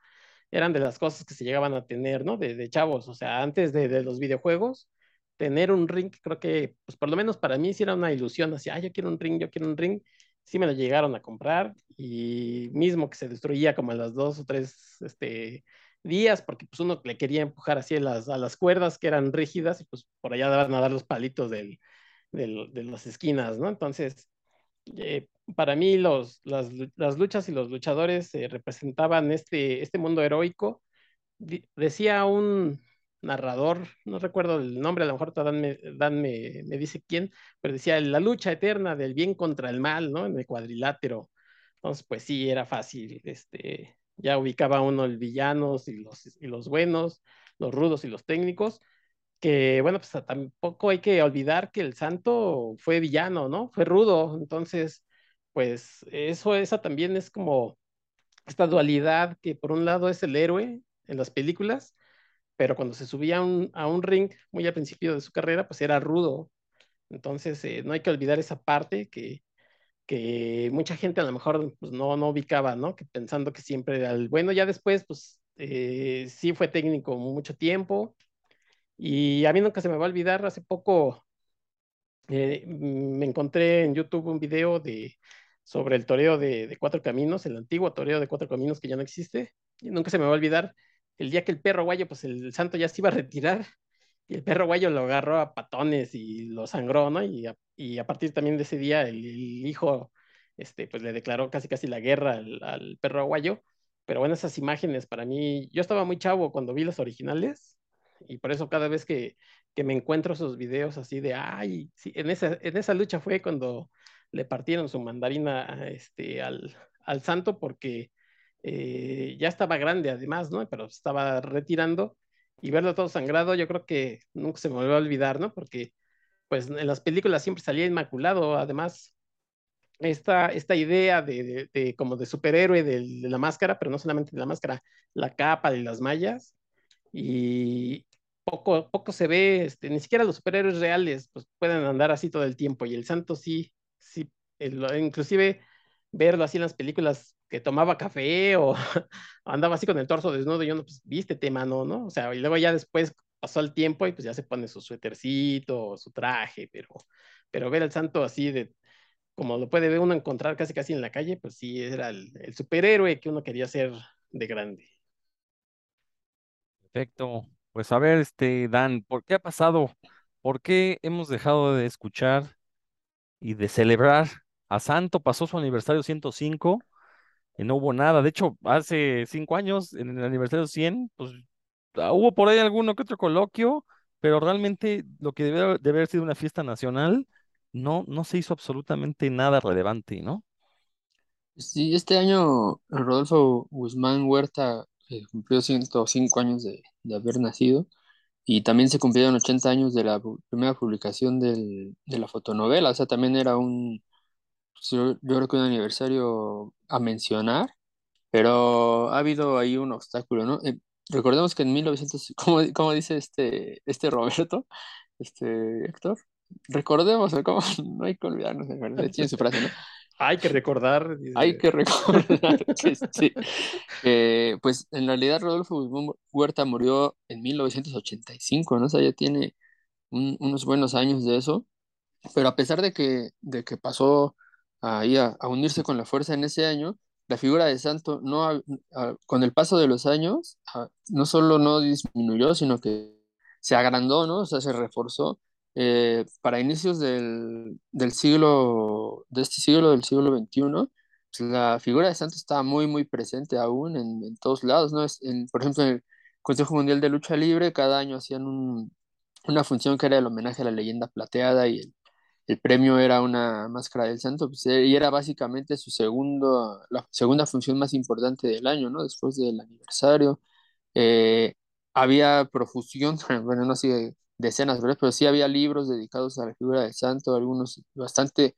eran de las cosas que se llegaban a tener, ¿no? De, de chavos, o sea, antes de, de los videojuegos, tener un ring, creo que, pues por lo menos para mí sí era una ilusión, así, ah, yo quiero un ring, yo quiero un ring, sí me lo llegaron a comprar y mismo que se destruía como a las dos o tres, este, días, porque pues uno le quería empujar así a las, a las cuerdas que eran rígidas y pues por allá daban a dar los palitos del, del, de las esquinas, ¿no? Entonces, eh, para mí los, las, las, luchas y los luchadores eh, representaban este, este mundo heroico. Decía un narrador, no recuerdo el nombre, a lo mejor Dan, me, Dan me, me, dice quién, pero decía la lucha eterna del bien contra el mal, ¿no? En el cuadrilátero. Entonces, pues sí, era fácil, este, ya ubicaba uno el villanos y los, y los buenos, los rudos y los técnicos, que bueno, pues tampoco hay que olvidar que el santo fue villano, ¿no? Fue rudo, entonces, pues eso, esa también es como esta dualidad que por un lado es el héroe en las películas, pero cuando se subía a un, a un ring muy al principio de su carrera, pues era rudo. Entonces, eh, no hay que olvidar esa parte que, que mucha gente a lo mejor pues, no, no ubicaba, ¿no? Que pensando que siempre era bueno, ya después, pues eh, sí fue técnico mucho tiempo. Y a mí nunca se me va a olvidar, hace poco eh, me encontré en YouTube un video de, sobre el toreo de, Cuatro Caminos, el antiguo toreo de Cuatro Caminos que ya no existe. Y nunca se me va a olvidar el día que el perro guayo, pues el santo ya se iba a retirar y el perro guayo lo agarró a patones y lo sangró, ¿no? Y a, y a partir también de ese día el, hijo, este, pues le declaró casi casi la guerra al, al perro aguayo. Pero bueno, esas imágenes para mí, yo estaba muy chavo cuando vi las originales y por eso cada vez que, que me encuentro esos videos así de, ay, sí, en, esa, en esa lucha fue cuando le partieron su mandarina este, al, al santo porque eh, ya estaba grande además, ¿no? Pero estaba retirando y verlo todo sangrado, yo creo que nunca se me volvió a olvidar, ¿no? Porque pues en las películas siempre salía inmaculado, además, esta, esta idea de, de, de como de superhéroe de, de, la máscara, pero no solamente de la máscara, la capa y las mallas, y poco, poco se ve, este, ni siquiera los superhéroes reales pues pueden andar así todo el tiempo, y el santo sí, sí, el, inclusive verlo así en las películas que tomaba café o <laughs> andaba así con el torso desnudo, y yo no, pues vístete, mano, ¿no? O sea, y luego ya después pasó el tiempo y pues ya se pone su suétercito, su traje, pero, pero ver al santo así de, como lo puede uno encontrar casi casi en la calle, pues sí, era el, el superhéroe que uno quería ser de grande. Perfecto. Pues a ver, este, Dan, ¿por qué ha pasado? ¿Por qué hemos dejado de escuchar y de celebrar a Santo? Pasó su aniversario 105 y no hubo nada. De hecho, hace cinco años, en el aniversario 100, pues hubo por ahí alguno que otro coloquio, pero realmente lo que debe, haber sido una fiesta nacional, no, no se hizo absolutamente nada relevante, ¿no? Sí, este año Rodolfo Guzmán Huerta eh, cumplió 105 años de, haber nacido y también se cumplieron 80 años de la primera publicación de la fotonovela, o sea, también era un, yo, yo creo que un aniversario a mencionar, pero ha habido ahí un obstáculo, ¿no? Eh, recordemos que en 1900, como, como dice este, este Roberto, este Héctor, recordemos, ¿cómo? <laughs> no hay que olvidarnos, de verdad, tiene su frase, ¿no? <laughs> Hay que recordar. dice, Hay que recordar <laughs> que sí, que, pues en realidad Rodolfo Guzmán Huerta murió en 1985, ¿no? O sea, ya tiene un- unos buenos años de eso, pero a pesar de que, de que pasó ahí a, a unirse con la fuerza en ese año, la figura de Santo no, a- con el paso de los años, no solo no disminuyó, sino que se agrandó, ¿no? O sea, se reforzó. Eh, para inicios del, del siglo, de este siglo, del siglo XXI, pues, la figura de Santo estaba muy, muy presente aún en, en todos lados, ¿no? Es- en- por ejemplo, en el Consejo Mundial de Lucha Libre, cada año hacían un, una función que era el homenaje a la leyenda plateada y el, el premio era una máscara del santo, pues, eh, y era básicamente su segundo, la segunda función más importante del año, ¿no? Después del aniversario. Eh, había profusión, <laughs> bueno, no sé, decenas, ¿verdad? Pero sí había libros dedicados a la figura del santo, algunos bastante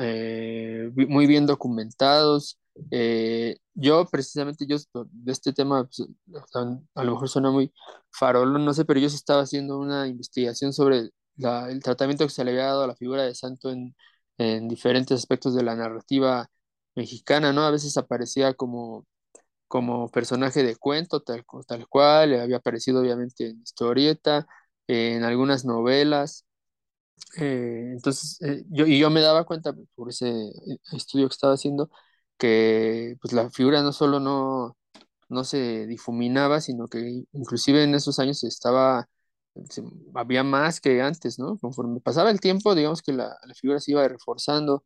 eh, muy bien documentados. Yo precisamente, yo de este tema, pues, a lo mejor suena muy farol, no sé, pero yo estaba haciendo una investigación sobre el tratamiento que se le había dado a la figura de santo en, en diferentes aspectos de la narrativa mexicana, ¿no? A veces aparecía como como personaje de cuento, tal, tal cual, eh, había aparecido obviamente en historieta, en algunas novelas. eh, entonces, eh, yo, y yo me daba cuenta por ese estudio que estaba haciendo que pues, la figura no solo no, no se difuminaba, sino que inclusive en esos años estaba, había más que antes, ¿no? Conforme pasaba el tiempo, digamos que la, la figura se iba reforzando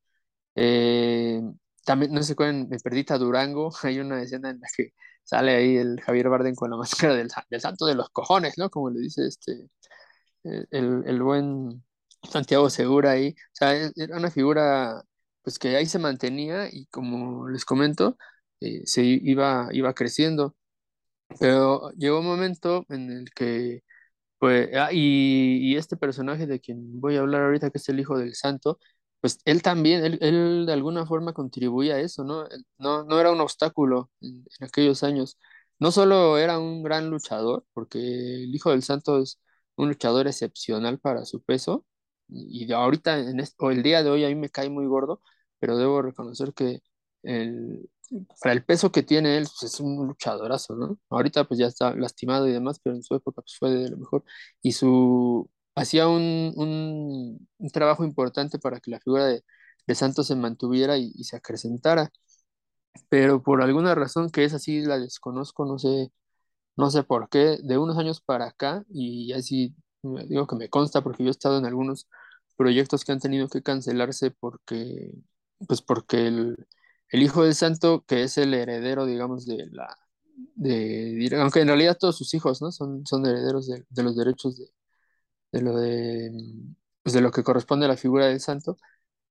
eh, también, no sé cuál, de Perdita Durango, <laughs> hay una escena en la que sale ahí el Javier Bardem con la máscara del, del santo de los cojones, ¿no? Como le dice este, eh, el, el buen Santiago Segura ahí. O sea, e- era una figura, pues que ahí se mantenía y como les comento, eh, se iba, iba creciendo. Pero llegó un momento en el que pues, ah, y, y este personaje de quien voy a hablar ahorita, que es el hijo del santo, pues él también, él, él de alguna forma contribuía a eso, ¿no? No, no era un obstáculo en, aquellos años. No solo era un gran luchador, porque el hijo del santo es un luchador excepcional para su peso, y ahorita, en este- o el día de hoy, a mí me cae muy gordo, pero debo reconocer que el, para el peso que tiene él, pues es un luchadorazo, ¿no? Ahorita pues ya está lastimado y demás, pero en su época pues fue de lo mejor. Y su hacía un, un, un trabajo importante para que la figura de, de Santos se mantuviera y, y se acrecentara. Pero por alguna razón que es así, la desconozco, no sé, no sé por qué, de unos años para acá, y así digo que me consta porque yo he estado en algunos proyectos que han tenido que cancelarse porque, pues porque el, el hijo del santo, que es el heredero, digamos, de la, de, aunque en realidad todos sus hijos, ¿no? Son, son herederos de, los derechos de, de lo de, pues de lo que corresponde a la figura del santo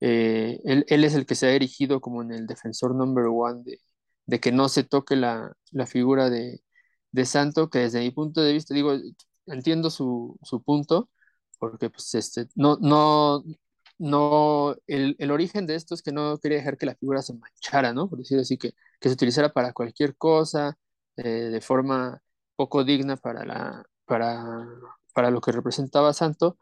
eh, él, él es el que se ha erigido como en el defensor number one de, de que no se toque la, la figura de, de santo, que desde mi punto de vista, digo, entiendo su, su punto, porque pues este, no, no, no, el, el origen de esto es que no quería dejar que la figura se manchara, ¿no? Por decir así, que, que se utilizara para cualquier cosa, eh, de forma poco digna para la, para, para lo que representaba Santo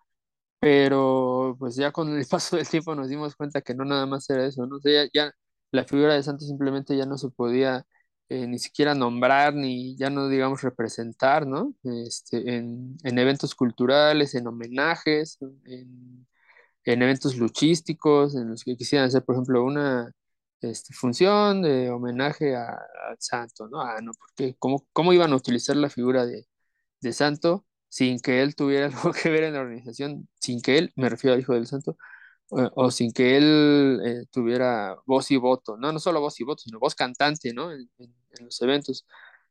pero pues ya con el <laughs> paso del tiempo nos dimos cuenta que no nada más era eso, ¿no? O sea, ya, la figura de Santos simplemente ya no se podía eh, ni siquiera nombrar, ni ya no digamos representar, ¿no? Este, en, en eventos culturales, en homenajes, en, en eventos luchísticos, en los que quisieran hacer, por ejemplo, una este, función de homenaje a- al santo, ¿no? Ah, no, porque ¿cómo, cómo iban a utilizar la figura de de santo sin que él tuviera <laughs> algo que ver en la organización, sin que él, me refiero al Hijo del Santo, o, o sin que él eh, tuviera voz y voto, no, no solo voz y voto, sino voz cantante, ¿no? En, los eventos.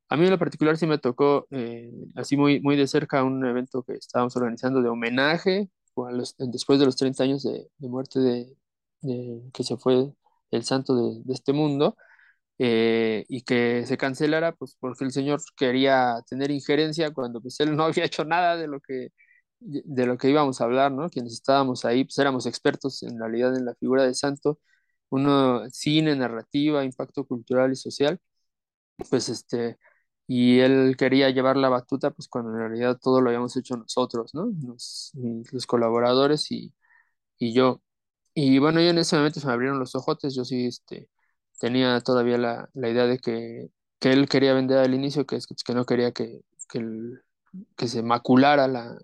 A mí en lo particular sí me tocó eh, así muy, muy de cerca un evento que estábamos organizando de homenaje los- después de los 30 años de, de muerte de, de- que se fue el santo de, de este mundo eh, y que se cancelara, pues porque el señor quería tener injerencia cuando pues él no <laughs> había hecho nada de lo que, de lo que íbamos a hablar, ¿no? Quienes estábamos ahí, pues éramos expertos en realidad en la figura del santo, uno cine, narrativa, impacto cultural y social, pues este, y él quería llevar la batuta, pues cuando en realidad todo lo habíamos hecho nosotros, ¿no? Los, los colaboradores y, y yo. Y bueno, yo en ese momento se me abrieron los ojotes, yo sí, este, tenía todavía la, la idea de que, que, él quería vender al inicio, que, que no quería que, que, que se maculara la,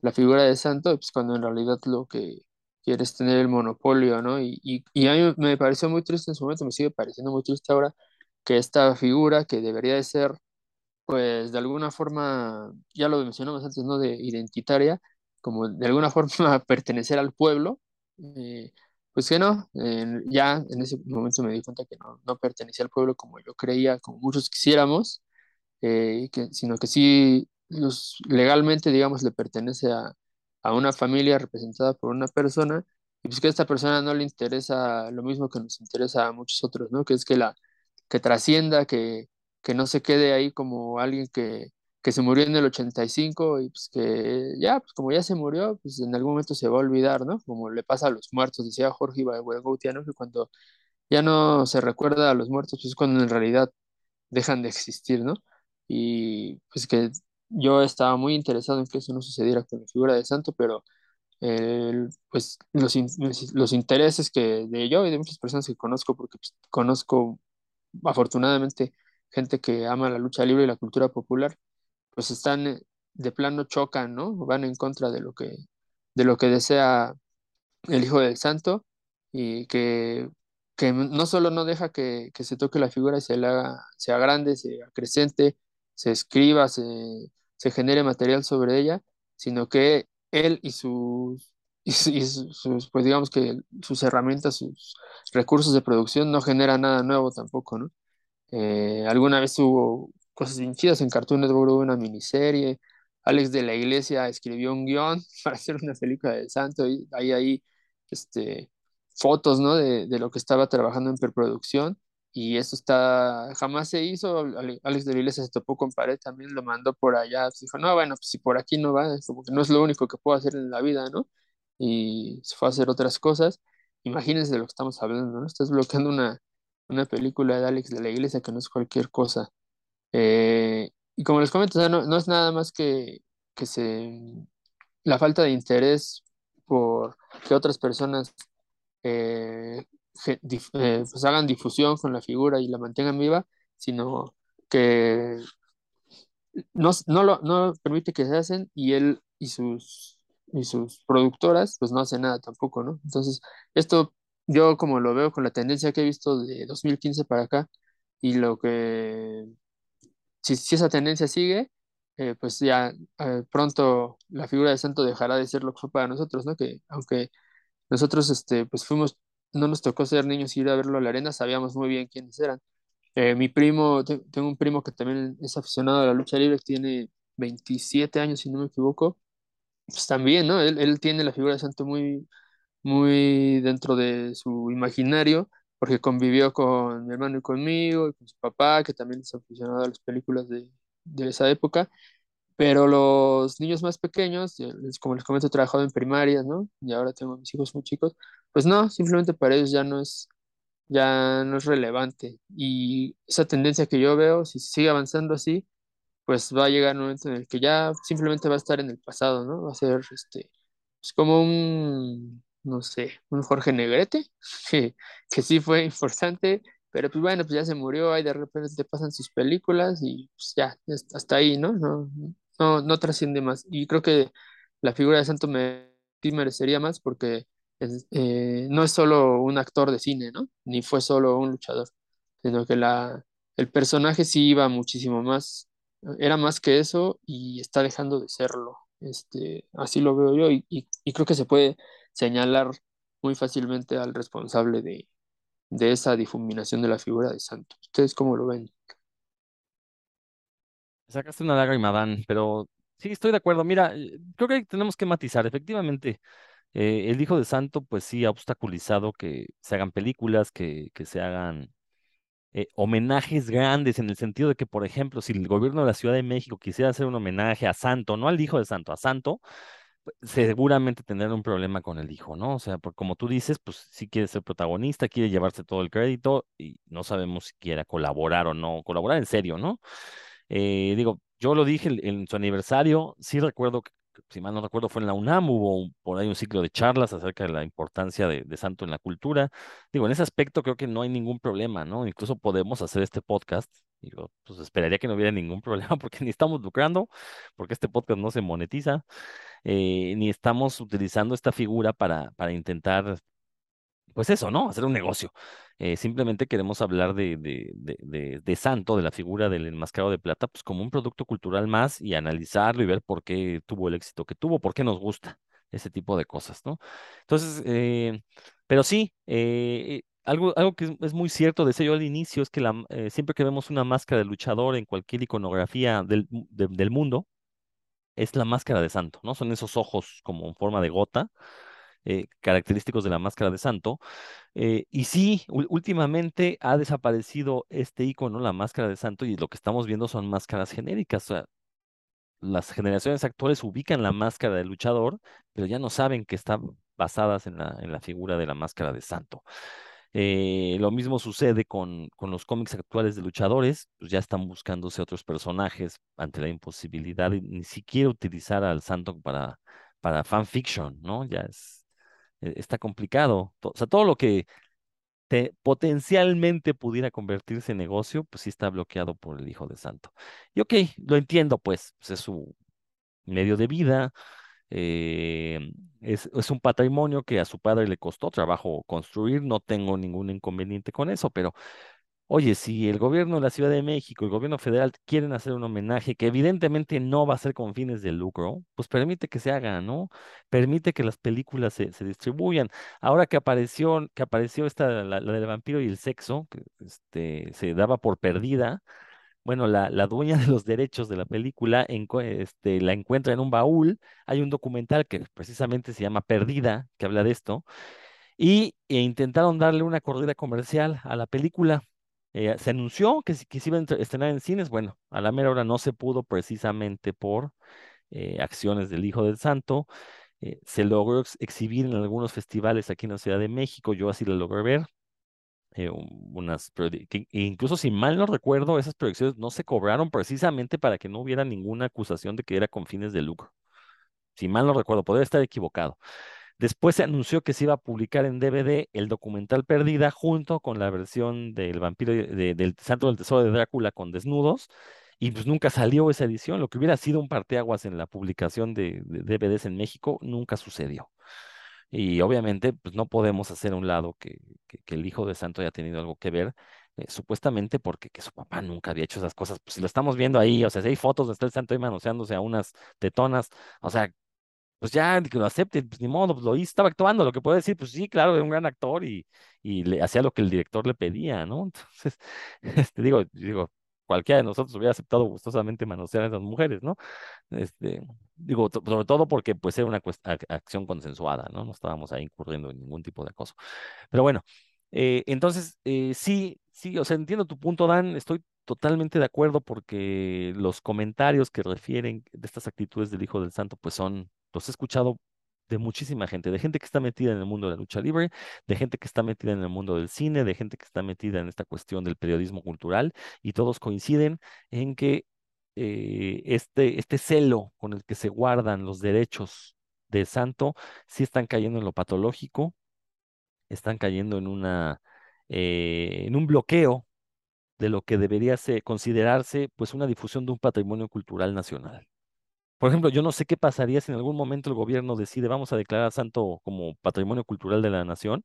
la figura de santo, pues cuando en realidad lo que quiere es tener el monopolio, ¿no? Y, y, y a mí me pareció muy triste en su momento, me sigue pareciendo muy triste ahora que esta figura que debería de ser, pues de alguna forma, ya lo mencionamos antes, ¿no? De identitaria, como de alguna <laughs> forma pertenecer al pueblo, eh, pues que no, ya en ese momento me di cuenta que no, no pertenecía al pueblo como yo creía, como muchos quisiéramos, eh, que, sino que sí los, legalmente, digamos, le pertenece a, a una familia representada por una persona, y pues que a esta persona no le interesa lo mismo que nos interesa a muchos otros, ¿no? Que es que la que trascienda, que, que no se quede ahí como alguien que, que se murió en el 85 y pues que ya, pues como ya se murió, pues en algún momento se va a olvidar, ¿no? Como le pasa a los muertos, decía Jorge Ibargoutia, ¿no? Que cuando ya no se recuerda a los muertos, pues es cuando en realidad dejan de existir, ¿no? Y pues que yo estaba muy interesado en que eso no sucediera con la figura de santo, pero pues los, los intereses que de yo y de muchas personas que conozco, porque pues, conozco afortunadamente gente que ama la lucha libre y la cultura popular, pues están eh, de plano chocan, ¿no? Van en contra de lo que, de lo que desea el Hijo del Santo y que, que no solo no deja que, que, se toque la figura y se la haga, sea grande, se acrecente, se escriba, se, se genere material sobre ella, sino que él y sus, y sus, pues digamos que sus herramientas, sus recursos de producción no generan nada nuevo tampoco, ¿no? Eh, alguna vez hubo cosas bien chidas en Cartoon Network, hubo una miniserie, Alex de la Iglesia escribió un guion <laughs> para hacer una película de santo, y hay ahí este, fotos, ¿no? De, de lo que estaba trabajando en preproducción, y eso está, jamás se hizo, Alex de la Iglesia se topó con pared, también lo mandó por allá, dijo, no, bueno, pues si por aquí no va, como que no es lo único que puedo hacer en la vida, ¿no? Y se fue a hacer otras cosas, imagínense de lo que estamos hablando, ¿no? Estás bloqueando una, una película de Alex de la Iglesia que no es cualquier cosa. Eh, y como les comento, no, no, es nada más que, que se, la falta de interés por que otras personas eh, eh, pues hagan difusión con la figura y la mantengan viva, sino que no, no, lo, no permite que se hacen y él y sus, y sus productoras pues no hacen nada tampoco, ¿no? Entonces, esto yo como lo veo con la tendencia que he visto de 2015 para acá y lo que, si, si esa tendencia sigue, eh, pues ya eh, pronto la figura de santo dejará de ser lo que fue para nosotros, ¿no? Que aunque nosotros, este, pues fuimos, no nos tocó ser niños y ir a verlo a la arena, sabíamos muy bien quiénes eran. Eh, mi primo, tengo un primo que también es aficionado a la lucha libre, tiene 27 años, si no me equivoco, pues también, ¿no? Él, él tiene la figura de santo muy, muy dentro de su imaginario, porque convivió con mi hermano y conmigo, y con su papá, que también es aficionado a las películas de, de esa época, pero los niños más pequeños, como les comento, he trabajado en primarias, ¿no? Y ahora tengo mis hijos muy chicos, pues no, simplemente para ellos ya no es, ya no es relevante. Y esa tendencia que yo veo, si sigue avanzando así, pues va a llegar un momento en el que ya simplemente va a estar en el pasado, ¿no? Va a ser este, pues como un, no sé, un Jorge Negrete, <laughs> que, que sí fue importante, pero pues bueno, pues ya se murió, ahí de repente te pasan sus películas y pues ya, hasta ahí, ¿no? No, no, no trasciende más. Y creo que la figura de Santo me, merecería más porque eh, no es solo un actor de cine, ¿no? Ni fue solo un luchador, sino que la, el personaje sí iba muchísimo más, era más que eso y está dejando de serlo. Este, así lo veo yo y, y creo que se puede señalar muy fácilmente al responsable de, de esa difuminación de la figura de santo. ¿Ustedes cómo lo ven? Sacaste una lágrima, Dan, pero sí, estoy de acuerdo. Mira, creo que tenemos que matizar. Efectivamente, eh, el Hijo de Santo, pues sí, ha obstaculizado que se hagan películas, que, que se hagan eh, homenajes grandes, en el sentido de que, por ejemplo, si el gobierno de la Ciudad de México quisiera hacer un homenaje a Santo, no al Hijo de Santo, a Santo, seguramente tendrán un problema con el hijo, ¿no? O sea, por, como tú dices, pues sí quiere ser protagonista, quiere llevarse todo el crédito y no sabemos si quiera colaborar o no, colaborar en serio, ¿no? Eh, digo, yo lo dije en su aniversario, sí recuerdo que si mal no recuerdo, fue en la UNAM, hubo por ahí un ciclo de charlas acerca de la importancia de, Santo en la cultura. Digo, en ese aspecto creo que no hay ningún problema, ¿no? Incluso podemos hacer este podcast. Digo, pues esperaría que no hubiera ningún <laughs> problema porque ni estamos lucrando, porque este podcast no se monetiza, eh, ni estamos utilizando esta figura para, para intentar pues eso, ¿no? Hacer un negocio. Eh, simplemente queremos hablar de, de, de, de, Santo, de la figura del enmascarado de plata, pues como un producto cultural más y analizarlo y ver por qué tuvo el éxito que tuvo, por qué nos gusta ese tipo de cosas, ¿no? Entonces, eh, pero sí, eh, algo, algo que es, muy cierto, decía yo al inicio, es que la, siempre que vemos una máscara de luchador en cualquier iconografía del, del mundo, es la máscara de Santo, ¿no? Son esos ojos como en forma de gota eh, característicos de la máscara de santo. Eh, y sí, últimamente ha desaparecido este icono, la máscara de santo, y lo que estamos viendo son máscaras genéricas. Las generaciones actuales ubican la máscara del luchador, pero ya no saben que están basadas en la, en la figura de la máscara de santo. Eh, lo mismo sucede con, con los cómics actuales de luchadores, pues ya están buscándose otros personajes ante la imposibilidad de ni siquiera utilizar al santo para, para fanfiction, ¿no? Ya es, está complicado. O sea, todo lo que te, potencialmente pudiera convertirse en negocio, pues sí está bloqueado por el Hijo de Santo. Y ok, lo entiendo, pues, pues es su medio de vida, eh, es, es, un patrimonio que a su padre le costó trabajo construir, no tengo ningún inconveniente con eso, pero Oye, si el gobierno de la Ciudad de México, el gobierno federal quieren hacer un homenaje que evidentemente no va a ser con fines de lucro, pues permite que se haga, ¿no? Permite que las películas se, distribuyan. Ahora que apareció, que apareció esta, la, del vampiro y el sexo, que este, se daba por perdida, bueno, la, la dueña de los derechos de la película este, la encuentra en un baúl. Hay un documental que precisamente se llama Perdida, que habla de esto, y e intentaron darle una corrida comercial a la película eh, se anunció que, se iba a estrenar en cines. Bueno, a la mera hora no se pudo precisamente por eh, acciones del Hijo del Santo. Eh, se logró exhibir en algunos festivales aquí en la Ciudad de México. Yo así lo logré ver. unas incluso si mal no recuerdo, esas proyecciones no se cobraron precisamente para que no hubiera ninguna acusación de que era con fines de lucro. Si mal no recuerdo, podría estar equivocado. Después se anunció que se iba a publicar en DVD el documental Perdida junto con la versión del vampiro del Santo del Tesoro de Drácula con desnudos. Y pues nunca salió esa edición. Lo que hubiera sido un parteaguas en la publicación de, DVDs en México nunca sucedió. Y obviamente, pues no podemos hacer a un lado que, el hijo de santo haya tenido algo que ver, eh, supuestamente porque que su papá nunca había hecho esas cosas. Pues si lo estamos viendo ahí, o sea, si hay fotos donde está el santo ahí manoseándose a unas tetonas, o sea, pues ya que lo acepte, pues ni modo, pues lo hizo, estaba actuando, lo que puede decir, pues sí, claro, era un gran actor y, y le hacía lo que el director le pedía, ¿no? <laughs> Entonces, este, digo, digo, cualquiera de nosotros hubiera aceptado gustosamente manosear a esas mujeres, ¿no? Este, digo, sobre todo porque pues era una acción consensuada, ¿no? No estábamos ahí incurriendo en ningún tipo de acoso. Pero bueno, eh, entonces, eh, sí, sí, o sea, entiendo tu punto, Dan, estoy totalmente de acuerdo porque los comentarios que refieren de estas actitudes del Hijo del Santo, pues son los he escuchado de muchísima gente, de gente que está metida en el mundo de la lucha libre, de gente que está metida en el mundo del cine, de gente que está metida en esta cuestión del periodismo cultural, y todos coinciden en que eh, este, este celo con el que se guardan los derechos del santo sí están cayendo en lo patológico, están cayendo en una eh, en un bloqueo de lo que debería ser, considerarse pues una difusión de un patrimonio cultural nacional. Por ejemplo, yo no sé qué pasaría si en algún momento el gobierno decide vamos a declarar a Santo como patrimonio cultural de la nación.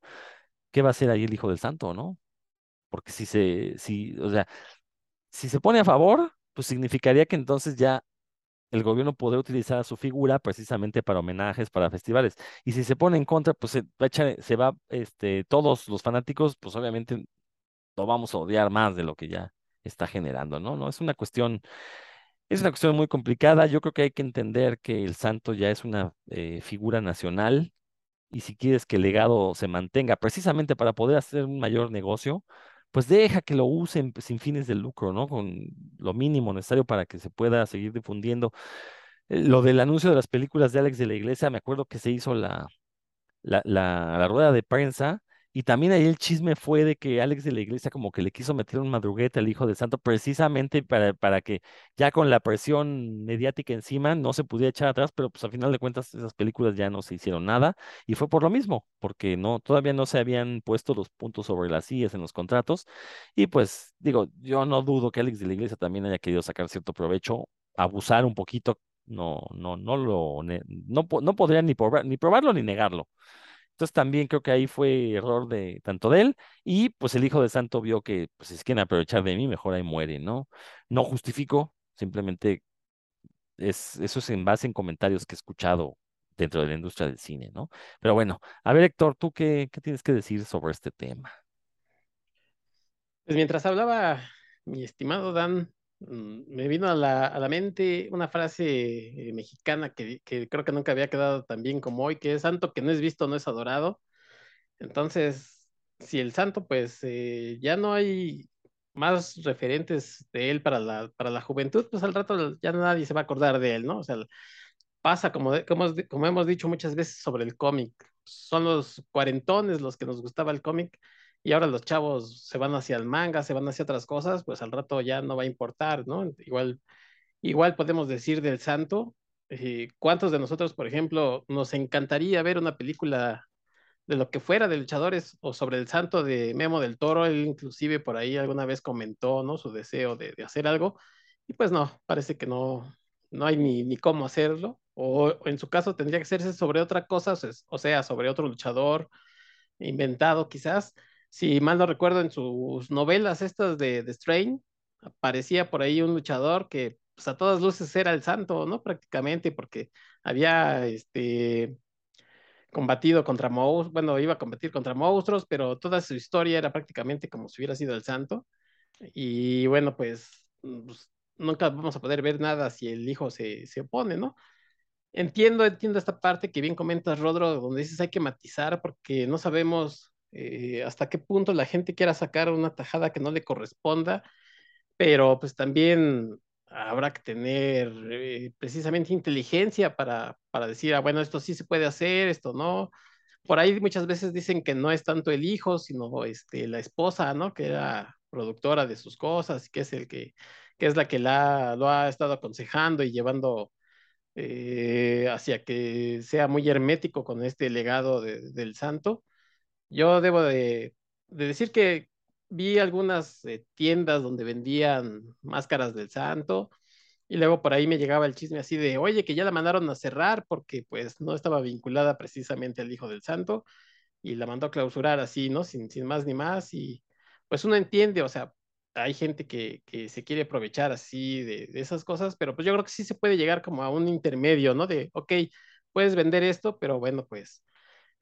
¿Qué va a hacer ahí el hijo del santo, no? Porque si se, si, o sea, si se pone a favor, pues significaría que entonces ya el gobierno podría utilizar su figura precisamente para homenajes, para festivales. Y si se pone en contra, pues se va a echar, se va, este, todos los fanáticos, pues obviamente lo vamos a odiar más de lo que ya está generando, ¿no? No, es una cuestión es una cuestión muy complicada. Yo creo que hay que entender que el santo ya es una eh, figura nacional y si quieres que el legado se mantenga precisamente para poder hacer un mayor negocio, pues deja que lo usen sin fines de lucro, ¿no? Con lo mínimo necesario para que se pueda seguir difundiendo. eh, lo del anuncio de las películas de Alex de la Iglesia, me acuerdo que se hizo la, la, la, la rueda de prensa y también ahí el chisme fue de que Alex de la Iglesia como que le quiso meter un madruguete al hijo de santo precisamente para, para que ya con la presión mediática encima no se pudiera echar atrás, pero pues al final de cuentas esas películas ya no se hicieron nada y fue por lo mismo, porque no, todavía no se habían puesto los puntos sobre las sillas en los contratos y pues digo, yo no dudo que Alex de la Iglesia también haya querido sacar cierto provecho, abusar un poquito, no, no, no lo, no, no podría ni, ni probarlo ni negarlo. Entonces también creo que ahí fue error de tanto de él y pues el hijo de santo vio que pues si quieren aprovechar de mí, mejor ahí muere, ¿no? No justifico, simplemente es, eso es en base en comentarios que he escuchado dentro de la industria del cine, ¿no? Pero bueno, a ver Héctor, ¿tú qué, qué tienes que decir sobre este tema? Pues mientras hablaba mi estimado Dan, me vino a la, a la mente una frase eh, mexicana que, que, creo que nunca había quedado tan bien como hoy, que es santo que no es visto, no es adorado. Entonces, si el santo, pues eh, ya no hay más referentes de él para la, para la juventud, pues al rato ya nadie se va a acordar de él, ¿no? O sea, pasa como, como, como hemos dicho muchas veces sobre el cómic, son los cuarentones los que nos gustaba el cómic y ahora los chavos se van hacia el manga, se van hacia otras cosas, pues al rato ya no va a importar, ¿no? Igual, igual podemos decir del santo, eh, ¿cuántos de nosotros, por ejemplo, nos encantaría ver una película de lo que fuera de luchadores o sobre el santo de Memo del Toro? Él inclusive por ahí alguna vez comentó, ¿no? Su deseo de, de hacer algo y pues no, parece que no, no hay ni, ni cómo hacerlo. O, o, en su caso tendría que hacerse sobre otra cosa, o sea, sobre otro luchador inventado quizás, si mal no recuerdo, en sus novelas estas de, de Strain, aparecía por ahí un luchador que pues, a todas luces era el santo, ¿no? Prácticamente, porque había este, combatido contra monstruos, bueno, iba a combatir contra monstruos, pero toda su historia era prácticamente como si hubiera sido el santo. Y bueno, pues, pues nunca vamos a poder ver nada si el hijo se, se opone, ¿no? Entiendo, entiendo esta parte que bien comentas, Rodro, donde dices hay que matizar porque no sabemos eh, hasta qué punto la gente quiera sacar una tajada que no le corresponda, pero pues también habrá que tener eh, precisamente inteligencia para, para decir, ah, bueno, esto sí se puede hacer, esto no. Por ahí muchas veces dicen que no es tanto el hijo, sino este, la esposa, ¿no? Que era productora de sus cosas, que es el que, que es la que la, lo ha estado aconsejando y llevando eh, hacia que sea muy hermético con este legado de, del santo. Yo debo de, decir que vi algunas eh, tiendas donde vendían máscaras del santo y luego por ahí me llegaba el chisme así de, oye, que ya la mandaron a cerrar porque pues no estaba vinculada precisamente al hijo del santo y la mandó a clausurar así, ¿no? Sin, sin más ni más y pues uno entiende, o sea, hay gente que, que se quiere aprovechar así de, de, esas cosas, pero pues yo creo que sí se puede llegar como a un intermedio, ¿no? De, ok, puedes vender esto, pero bueno, pues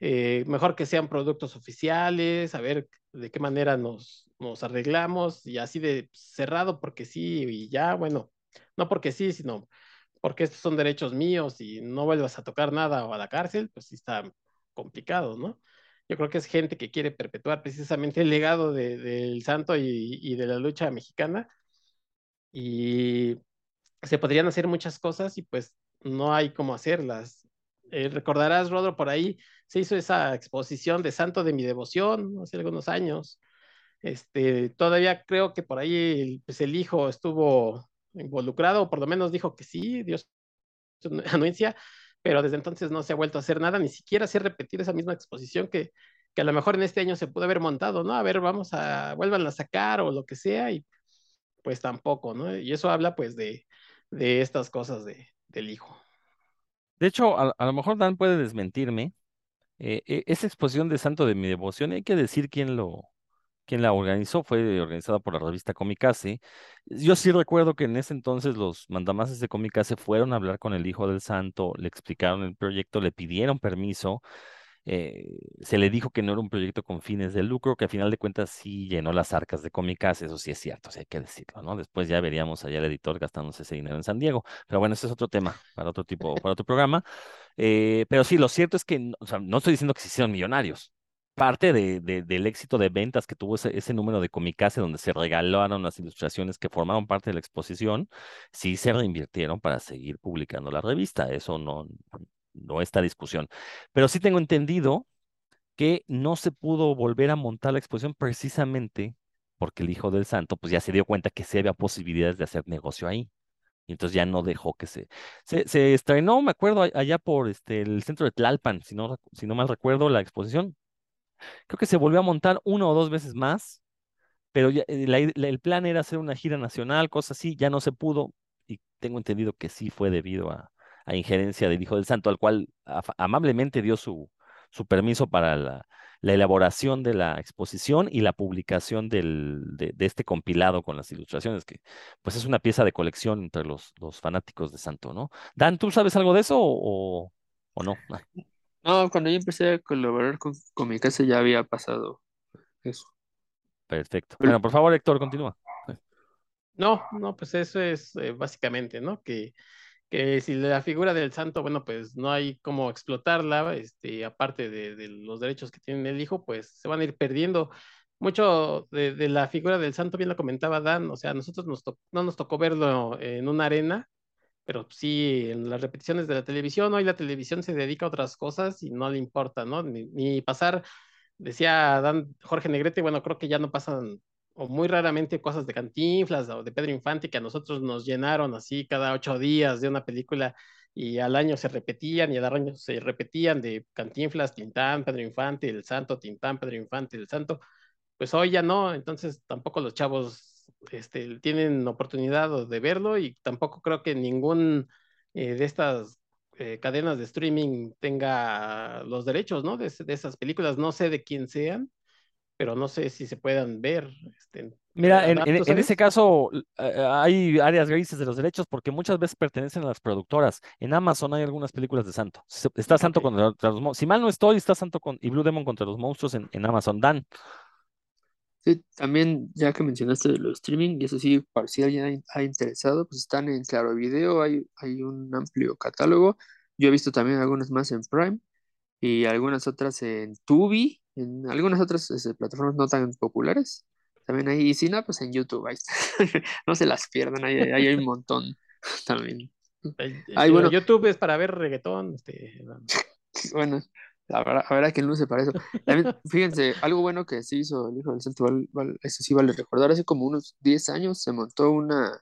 eh, mejor que sean productos oficiales, a ver de qué manera nos, nos arreglamos y así de cerrado porque sí y ya, bueno, no porque sí, sino porque estos son derechos míos y no vuelvas a tocar nada o a la cárcel, pues sí está complicado, ¿no? Yo creo que es gente que quiere perpetuar precisamente el legado del de, santo y, y, de la lucha mexicana y se podrían hacer muchas cosas y pues no hay cómo hacerlas. Eh, recordarás, Rodro, por ahí se hizo esa exposición de Santo de mi devoción hace algunos años. Este, todavía creo que por ahí pues el hijo estuvo involucrado, o por lo menos dijo que sí, Dios <laughs> anuncia, pero desde entonces no se ha vuelto a hacer nada, ni siquiera se ha repetido esa misma exposición que, que a lo mejor en este año se pudo haber montado, ¿no? A ver, vamos a, vuelvan a sacar o lo que sea, y pues tampoco, ¿no? Y eso habla pues de, de estas cosas de, del hijo. De hecho, a, a, lo mejor Dan puede desmentirme, eh, e, esa exposición de Santo de mi devoción, hay que decir quién lo, quién la organizó, fue organizada por la revista Comicase. Yo sí recuerdo que en ese entonces los mandamases de Comicase fueron a hablar con el hijo del santo, le explicaron el proyecto, le pidieron permiso, eh, se le dijo que no era un proyecto con fines de lucro, que al final de cuentas sí llenó las arcas de Comicase, eso sí es cierto, sí hay que decirlo, ¿no? Después ya veríamos allá el editor gastándose ese dinero en San Diego, pero bueno, ese es otro tema para otro tipo, para otro programa. Eh, pero sí, lo cierto es que, no estoy diciendo que se hicieron millonarios, parte de, de- del éxito de ventas que tuvo ese, ese número de Comicase donde se regalaron las ilustraciones que formaron parte de la exposición, sí se reinvirtieron para seguir publicando la revista. Eso no, no está discusión. Pero sí tengo entendido que no se pudo volver a montar la exposición precisamente porque el hijo del santo pues ya se dio cuenta que sí había posibilidades de hacer negocio ahí. Y entonces ya no dejó que se... Se, se estrenó, me acuerdo, allá por este, el centro de Tlalpan, si no, si no mal recuerdo, la exposición. Creo que se volvió a montar una o dos veces más, pero ya, eh, el plan era hacer una gira nacional, cosas así, ya no se pudo. Y tengo entendido que sí fue debido a, a injerencia del Hijo del Santo, al cual amablemente dio su, su permiso para la, la elaboración de la exposición y la publicación del, de, de este compilado con las ilustraciones, que pues es una pieza de colección entre los, los fanáticos de Santo, ¿no? Dan, ¿tú sabes algo de eso o, o no? Ah, No, cuando yo empecé a colaborar con, con mi casa ya había pasado eso. perfecto. Pero- Bueno, por favor, Héctor, continúa. No, no, pues eso es eh, básicamente, ¿no? Que, que si la figura del santo, bueno, pues no hay cómo explotarla, este, aparte de, de los derechos que tiene el hijo, pues se van a ir perdiendo. Mucho de, de la figura del santo, bien lo comentaba Dan, o sea, nosotros nos no nos tocó verlo en una arena, pero sí en las repeticiones de la televisión, hoy la televisión se dedica a otras cosas y no le importa, ¿no? Ni, ni pasar, decía Dan Jorge Negrete, bueno, creo que ya no pasan o muy raramente cosas de Cantinflas o de Pedro Infante que a nosotros nos llenaron así cada ocho días de una película y al año se repetían y al año se repetían de Cantinflas, Tintán, Pedro Infante, El Santo, Tintán, Pedro Infante, El Santo. Pues hoy ya no, entonces tampoco los chavos este, tienen oportunidad de verlo y tampoco creo que ningún eh, de estas eh, cadenas de streaming tenga los derechos, ¿no? De, de esas películas, no sé de quién sean pero no sé si se puedan ver. Este, Mira, en, Adán, en- ¿tú en ese caso eh, hay áreas grises de los derechos porque muchas veces pertenecen a las productoras. En Amazon hay algunas películas de Santo. Está Santo contra, contra los monstruos. Si mal no estoy, está Santo con, y Blue Demon contra los monstruos en, en Amazon. Dan. Sí, también ya que mencionaste de los streaming, y eso sí, para si alguien ha ha interesado, pues están en Claro Video, hay, hay un amplio catálogo. Yo he visto también algunas más en Prime y algunas otras en Tubi, en algunas otras este, plataformas no tan populares. También hay, y si no, pues en YouTube, ahí está. <laughs> No se las pierdan, ahí, ahí hay un montón <laughs> también. Eh, Ay, bueno. YouTube es para ver reggaetón. Este, <laughs> Bueno, habrá, habrá quien lo use para eso. También, fíjense, algo bueno que sí hizo el hijo del santo, eso sí vale recordar, hace como unos 10 años se montó una,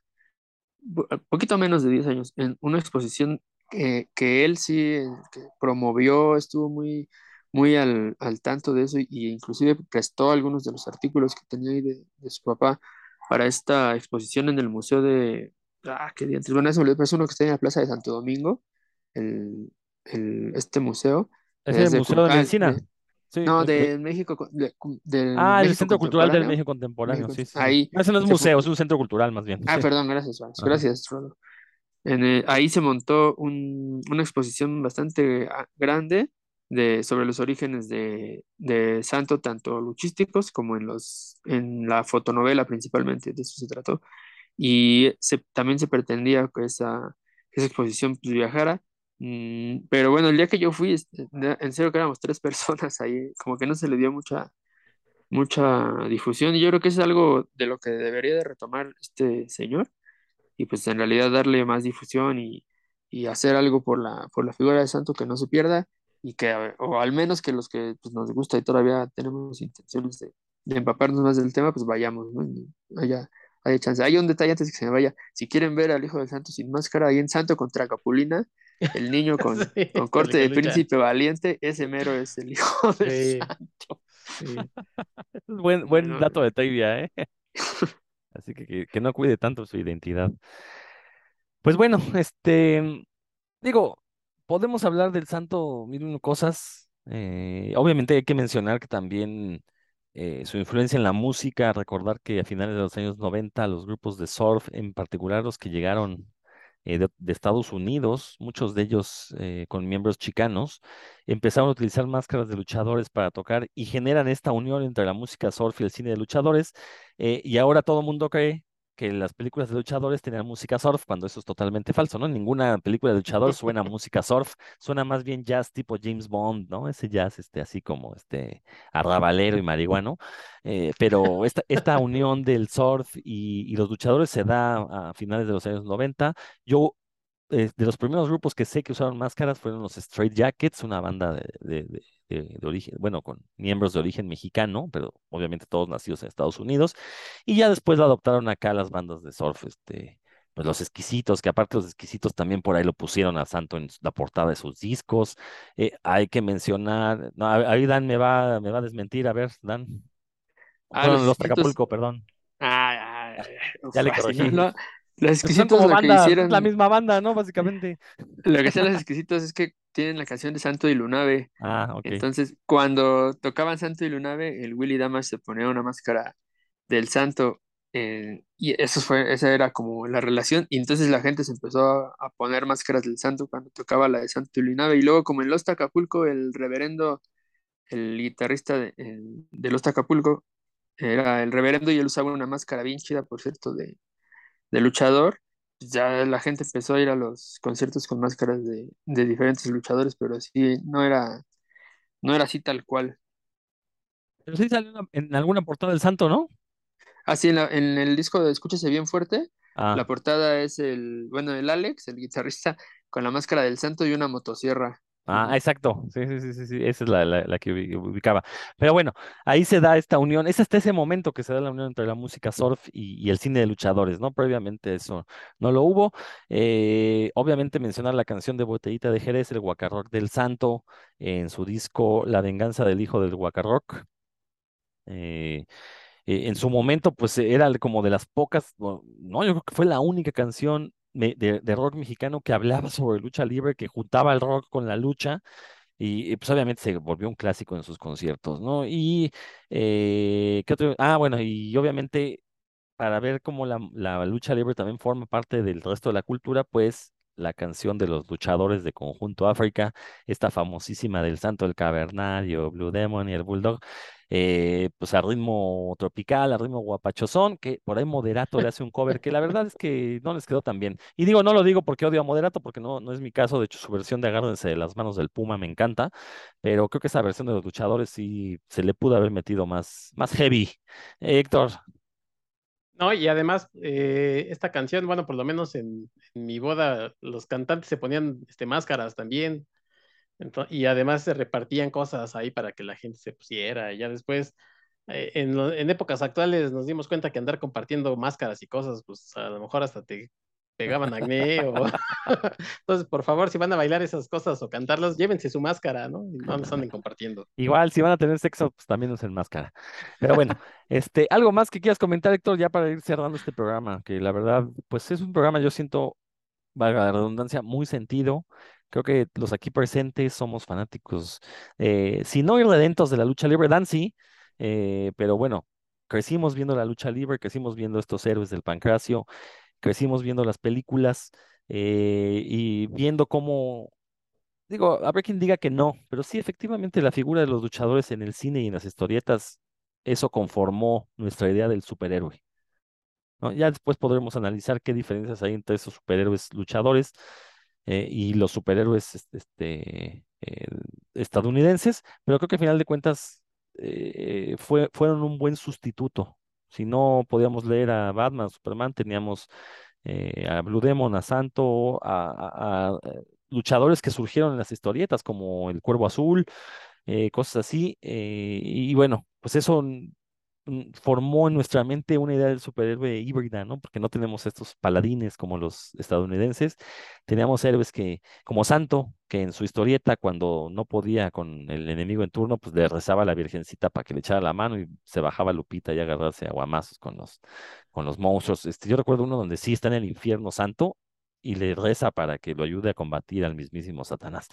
bu- poquito menos de 10 años, en una exposición que, que él sí eh, que promovió, estuvo muy, muy al, al tanto de eso y, y inclusive prestó algunos de los artículos que tenía ahí de, de su papá para esta exposición en el museo de, ah, qué diantres, bueno, eso es uno que está en la Plaza de Santo Domingo, el, el, este museo. Es el Museo de Medicina. de- Sí, no, el- el- de México, co- de- del ah, el México Centro Cultural del. México Contemporáneo. México- Sí, sí, ahí Ese no es se fu- museo, es un centro cultural más bien. Ah, Sí. perdón, gracias, Ajá. gracias, Rodo. En, eh, ahí se montó un- una exposición bastante ah, grande de, sobre los orígenes de, de Santo, tanto luchísticos como en los, en la fotonovela principalmente, de eso se trató. Y se- también se pretendía que esa, esa exposición pues, viajara. Mm, pero bueno, el día que yo fui, este, en serio que éramos tres <laughs> personas ahí, como que no se le dio mucha, mucha difusión. Y yo creo que es algo de lo que debería de retomar este señor y pues en realidad darle más difusión y, y hacer algo por la, por la figura de Santo que no se pierda y que, o al menos que los que pues, nos gusta y todavía tenemos intenciones de, de empaparnos más del tema, pues vayamos, ¿no? Y haya, haya chance. Hay un detalle antes de que se me vaya. Si quieren ver al Hijo del Santo sin máscara, ahí en Santo contra Capulina, el niño con, <laughs> Sí, con corte de príncipe valiente, ese mero es el Hijo <laughs> del Sí. Santo. Sí. Es buen, buen Bueno, dato de trivia, ¿eh? <laughs> Así que, que que no cuide tanto su identidad. Pues bueno, este, digo, podemos hablar del santo mil cosas. eh, obviamente hay que mencionar que también eh, su influencia en la música, recordar que a finales de los años 90 los grupos de surf, en particular los que llegaron eh, de, de Estados Unidos, muchos de ellos con miembros chicanos, empezaron a utilizar máscaras de luchadores para tocar y generan esta unión entre la música surf y el cine de luchadores. y ahora todo el mundo cree que las películas de luchadores tenían música surf, cuando eso es totalmente falso, ¿no? Ninguna película de luchador suena música surf, suena más bien jazz tipo James Bond, ¿no? Ese jazz, este, así como este arrabalero y marihuano. Eh, pero esta, esta unión del surf y, y los luchadores se da a finales de los años 90. Yo eh, de los primeros grupos que sé que usaron máscaras fueron los Straight Jackets, una banda de, de, de, de, origen, bueno, con miembros de origen mexicano, pero obviamente todos nacidos en Estados Unidos. Y ya después adoptaron acá las bandas de surf, este, pues los exquisitos, que aparte los exquisitos también por ahí lo pusieron a Santo en la portada de sus discos. Eh, hay que mencionar, no, ahí Dan me va, me va a desmentir, a ver, Dan. Ah, Fueron los los. Acapulco, perdón. Ah, ah, Ya le corregí. no, no, Los exquisitos como lo que hicieron, la misma banda, ¿no? Básicamente. lo que hacían los exquisitos es que tienen la canción de Santo y Lunave. Ah, ok. Entonces, cuando tocaban Santo y Lunave, el Willy Damas se ponía una máscara del Santo. eh, y eso fue, esa era como la relación. Y entonces la gente se empezó a, a poner máscaras del Santo cuando tocaba la de Santo y Lunave. Y luego, como en Los Acapulco, el reverendo, el guitarrista de, el- de Los Acapulco, era el reverendo y él usaba una máscara bien chida, por cierto, de, de luchador. pues Ya la gente empezó a ir a los conciertos con máscaras de, de diferentes luchadores, pero sí, no era, no era así tal cual. Pero sí salió en- alguna portada del santo, ¿no? Así en, la- en el disco de Escúchese bien fuerte, Ah, la portada es el, bueno, el Alex, el guitarrista, con la máscara del santo y una motosierra. Ah, exacto. Sí, sí, sí, sí, sí. Esa es la, la, la que ubi- ubicaba. Pero bueno, ahí se da esta unión. Es hasta ese momento que se da la unión entre la música surf y, y el cine de luchadores, ¿no? Previamente eso no lo hubo. Eh, obviamente mencionar la canción de Botellita de Jerez, el Guacarrock del Santo, en su disco La venganza del hijo del Guacarrock. Eh, eh, en su momento, pues era como de las pocas, no, yo creo que fue la única canción me- de, rock mexicano que hablaba sobre lucha libre, que juntaba el rock con la lucha, y, y, pues obviamente se volvió un clásico en sus conciertos, ¿no? Y, eh, ¿qué otro? Ah, bueno, y obviamente para ver cómo la, la lucha libre también forma parte del resto de la cultura, pues la canción de los luchadores de Conjunto África, esta famosísima del Santo del Cavernario, Blue Demon y el Bulldog, eh, pues a ritmo tropical, a ritmo guapachosón, que por ahí Moderato le hace un cover que la verdad es que no les quedó tan bien. Y digo, no lo digo porque odio a Moderato, porque no, no es mi caso, de hecho su versión de Agárrense de las manos del Puma me encanta, pero creo que esa versión de los luchadores sí se le pudo haber metido más, más heavy. Héctor. No, y además, eh, esta canción, bueno, por lo menos en, mi boda, los cantantes se ponían este, máscaras también. Y además se repartían cosas ahí para que la gente se pusiera. Y ya después, eh, en, en épocas actuales, nos dimos cuenta que andar compartiendo máscaras y cosas, pues a lo mejor hasta te pegaban acné o... <laughs> Entonces, por favor, si van a bailar esas cosas o cantarlas, llévense su máscara, ¿no? Y no nos anden <laughs> compartiendo. Igual, si van a tener sexo, pues también usen máscara. Pero bueno, <laughs> este, algo más que quieras comentar, Héctor, ya para ir cerrando este programa, que la verdad, pues es un programa, yo siento, valga la redundancia, muy sentido. Creo que los aquí presentes somos fanáticos, eh, si no irredentos de la lucha libre, Dan sí, eh, pero bueno, crecimos viendo la lucha libre, crecimos viendo estos héroes del pancracio, crecimos viendo las películas eh, y viendo cómo Digo, habrá quien diga que no, pero sí, efectivamente, la figura de los luchadores en el cine y en las historietas, eso conformó nuestra idea del superhéroe. Ya después podremos analizar qué diferencias hay entre esos superhéroes luchadores eh, y los superhéroes este, eh, estadounidenses, pero creo que al final de cuentas fue, fueron un buen sustituto. Si no podíamos leer a Batman, Superman, teníamos eh, a Blue Demon, a Santo, a, eh, luchadores que surgieron en las historietas como el Cuervo Azul, eh, cosas así. y bueno, pues eso formó en nuestra mente una idea del superhéroe híbrida, ¿no? Porque no tenemos estos paladines como los estadounidenses, teníamos héroes que, como Santo, que en su historieta, cuando no podía con el enemigo en turno, pues le rezaba a la Virgencita para que le echara la mano y se bajaba Lupita y agarrarse a guamazos con los, con los monstruos. Este, yo recuerdo uno donde sí está en el infierno santo y le reza para que lo ayude a combatir al mismísimo Satanás.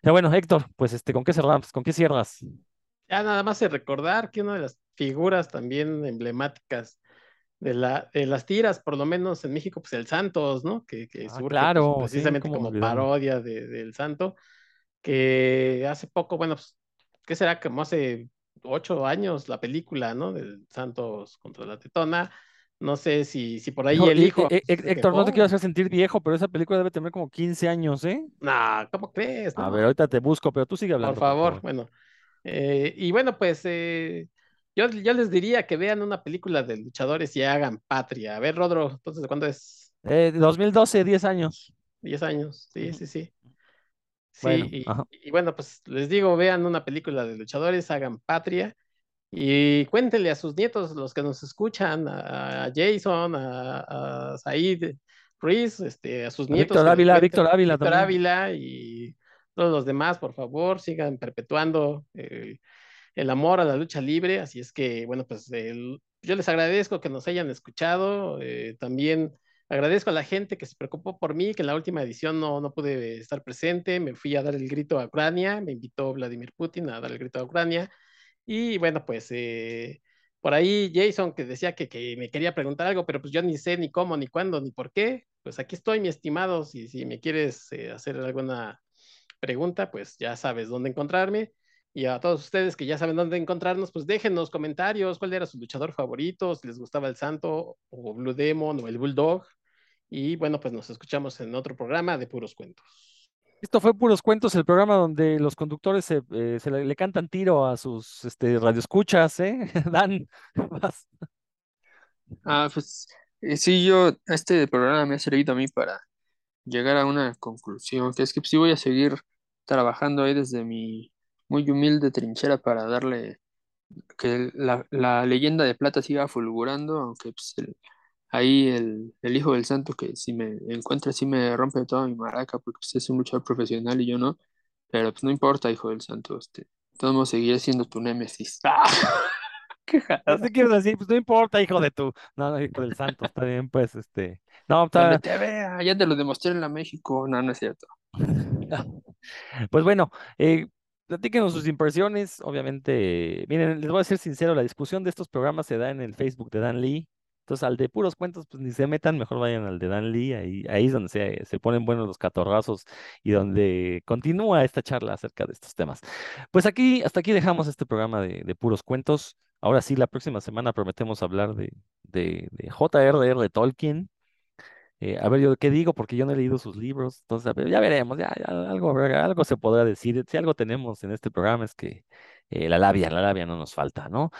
Pero bueno, Héctor, pues este, ¿con qué cerramos? ¿Con qué cierras? Ya nada más de recordar que una de las figuras también emblemáticas de, la, de las tiras, por lo menos en México, pues el Santos, ¿no? Que, que Ah, surge pues, claro, precisamente como parodia de- del Santo, que hace poco, bueno, pues, ¿qué será? Como hace ocho años la película, ¿no? Del Santos contra la Tetona, No sé si, si por ahí el eh, hijo eh, eh, Héctor, no te quiero hacer sentir viejo, pero esa película debe tener como 15 años, ¿eh? Nah, ¿cómo crees? A No, ver, ahorita te busco, pero tú sigue por hablando, favor, bueno. Eh, y bueno, pues eh, yo, yo les diría que vean una película de luchadores y hagan patria. A ver, Rodro, entonces, ¿de cuándo es? Eh, 2012, 10 años. 10 años, sí, sí, sí. Sí, Bueno, y, bueno, pues les digo, vean una película de luchadores, hagan patria y cuéntenle a sus nietos, los que nos escuchan, a, a Jason, a, a Said Ruiz, este, a sus A nietos. Víctor Ávila, Víctor Ávila Víctor. Ávila y todos los demás, por favor, sigan perpetuando el, amor a la lucha libre. Así es que, bueno, pues yo les agradezco que nos hayan escuchado. eh, también agradezco a la gente que se preocupó por mí, que en la última edición no, no pude estar presente. Me fui a dar el grito a Ucrania, me invitó Vladimir Putin a dar el grito a Ucrania. Y bueno, pues eh, por ahí Jason que decía que, que me quería preguntar algo, pero pues yo ni sé ni cómo, ni cuándo, ni por qué. Pues aquí estoy, mi estimado. Si, si me quieres eh, hacer alguna pregunta, pues ya sabes dónde encontrarme. Y a todos ustedes que ya saben dónde encontrarnos, pues déjenos comentarios cuál era su luchador favorito, si les gustaba el Santo o Blue Demon o el Bulldog. Y bueno, pues nos escuchamos en otro programa de puros cuentos. Esto fue Puros Cuentos, el programa donde los conductores se, eh, se le, le cantan tiro a sus este, radioescuchas, ¿eh? <laughs> Dan, vas. Ah, pues eh, sí, yo, este programa me ha servido a mí para llegar a una conclusión, que es que sí voy a seguir trabajando ahí desde mi muy humilde trinchera para darle que la, la leyenda de plata siga fulgurando, aunque pues, el- ahí el, el hijo del santo que si me encuentra sí me rompe toda mi maraca porque pues, es un luchador profesional y yo no, pero pues no importa, hijo del santo, este, todos seguiré siendo tu némesis. <laughs> ¡Ah! ¡Qué! ¿Qué quiero decir? Pues no importa, hijo de tu. No, no, hijo del santo, está bien, pues, este. No, Donde está. te vea, ya te lo demostré en la México, no, no es cierto. <laughs> Pues bueno, eh, platíquenos sus impresiones. Obviamente, miren, les voy a ser sincero, la discusión de estos programas se da en el Facebook de Dan Lee. Entonces, al de puros cuentos, pues ni se metan, mejor vayan al de Dan Lee. Ahí, ahí es donde se, ponen buenos los catorrazos y donde continúa esta charla acerca de estos temas. Pues aquí, hasta aquí dejamos este programa de, puros cuentos. Ahora sí, la próxima semana prometemos hablar de, de, de. Tolkien. Eh, a ver, yo qué digo, porque yo no he leído sus libros, entonces ya veremos, ya, ya algo, algo se podrá decir. Si algo tenemos en este programa es que eh, la labia, la labia no nos falta, ¿no?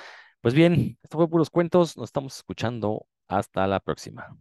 Pues bien, esto fue puros cuentos, nos estamos escuchando, hasta la próxima.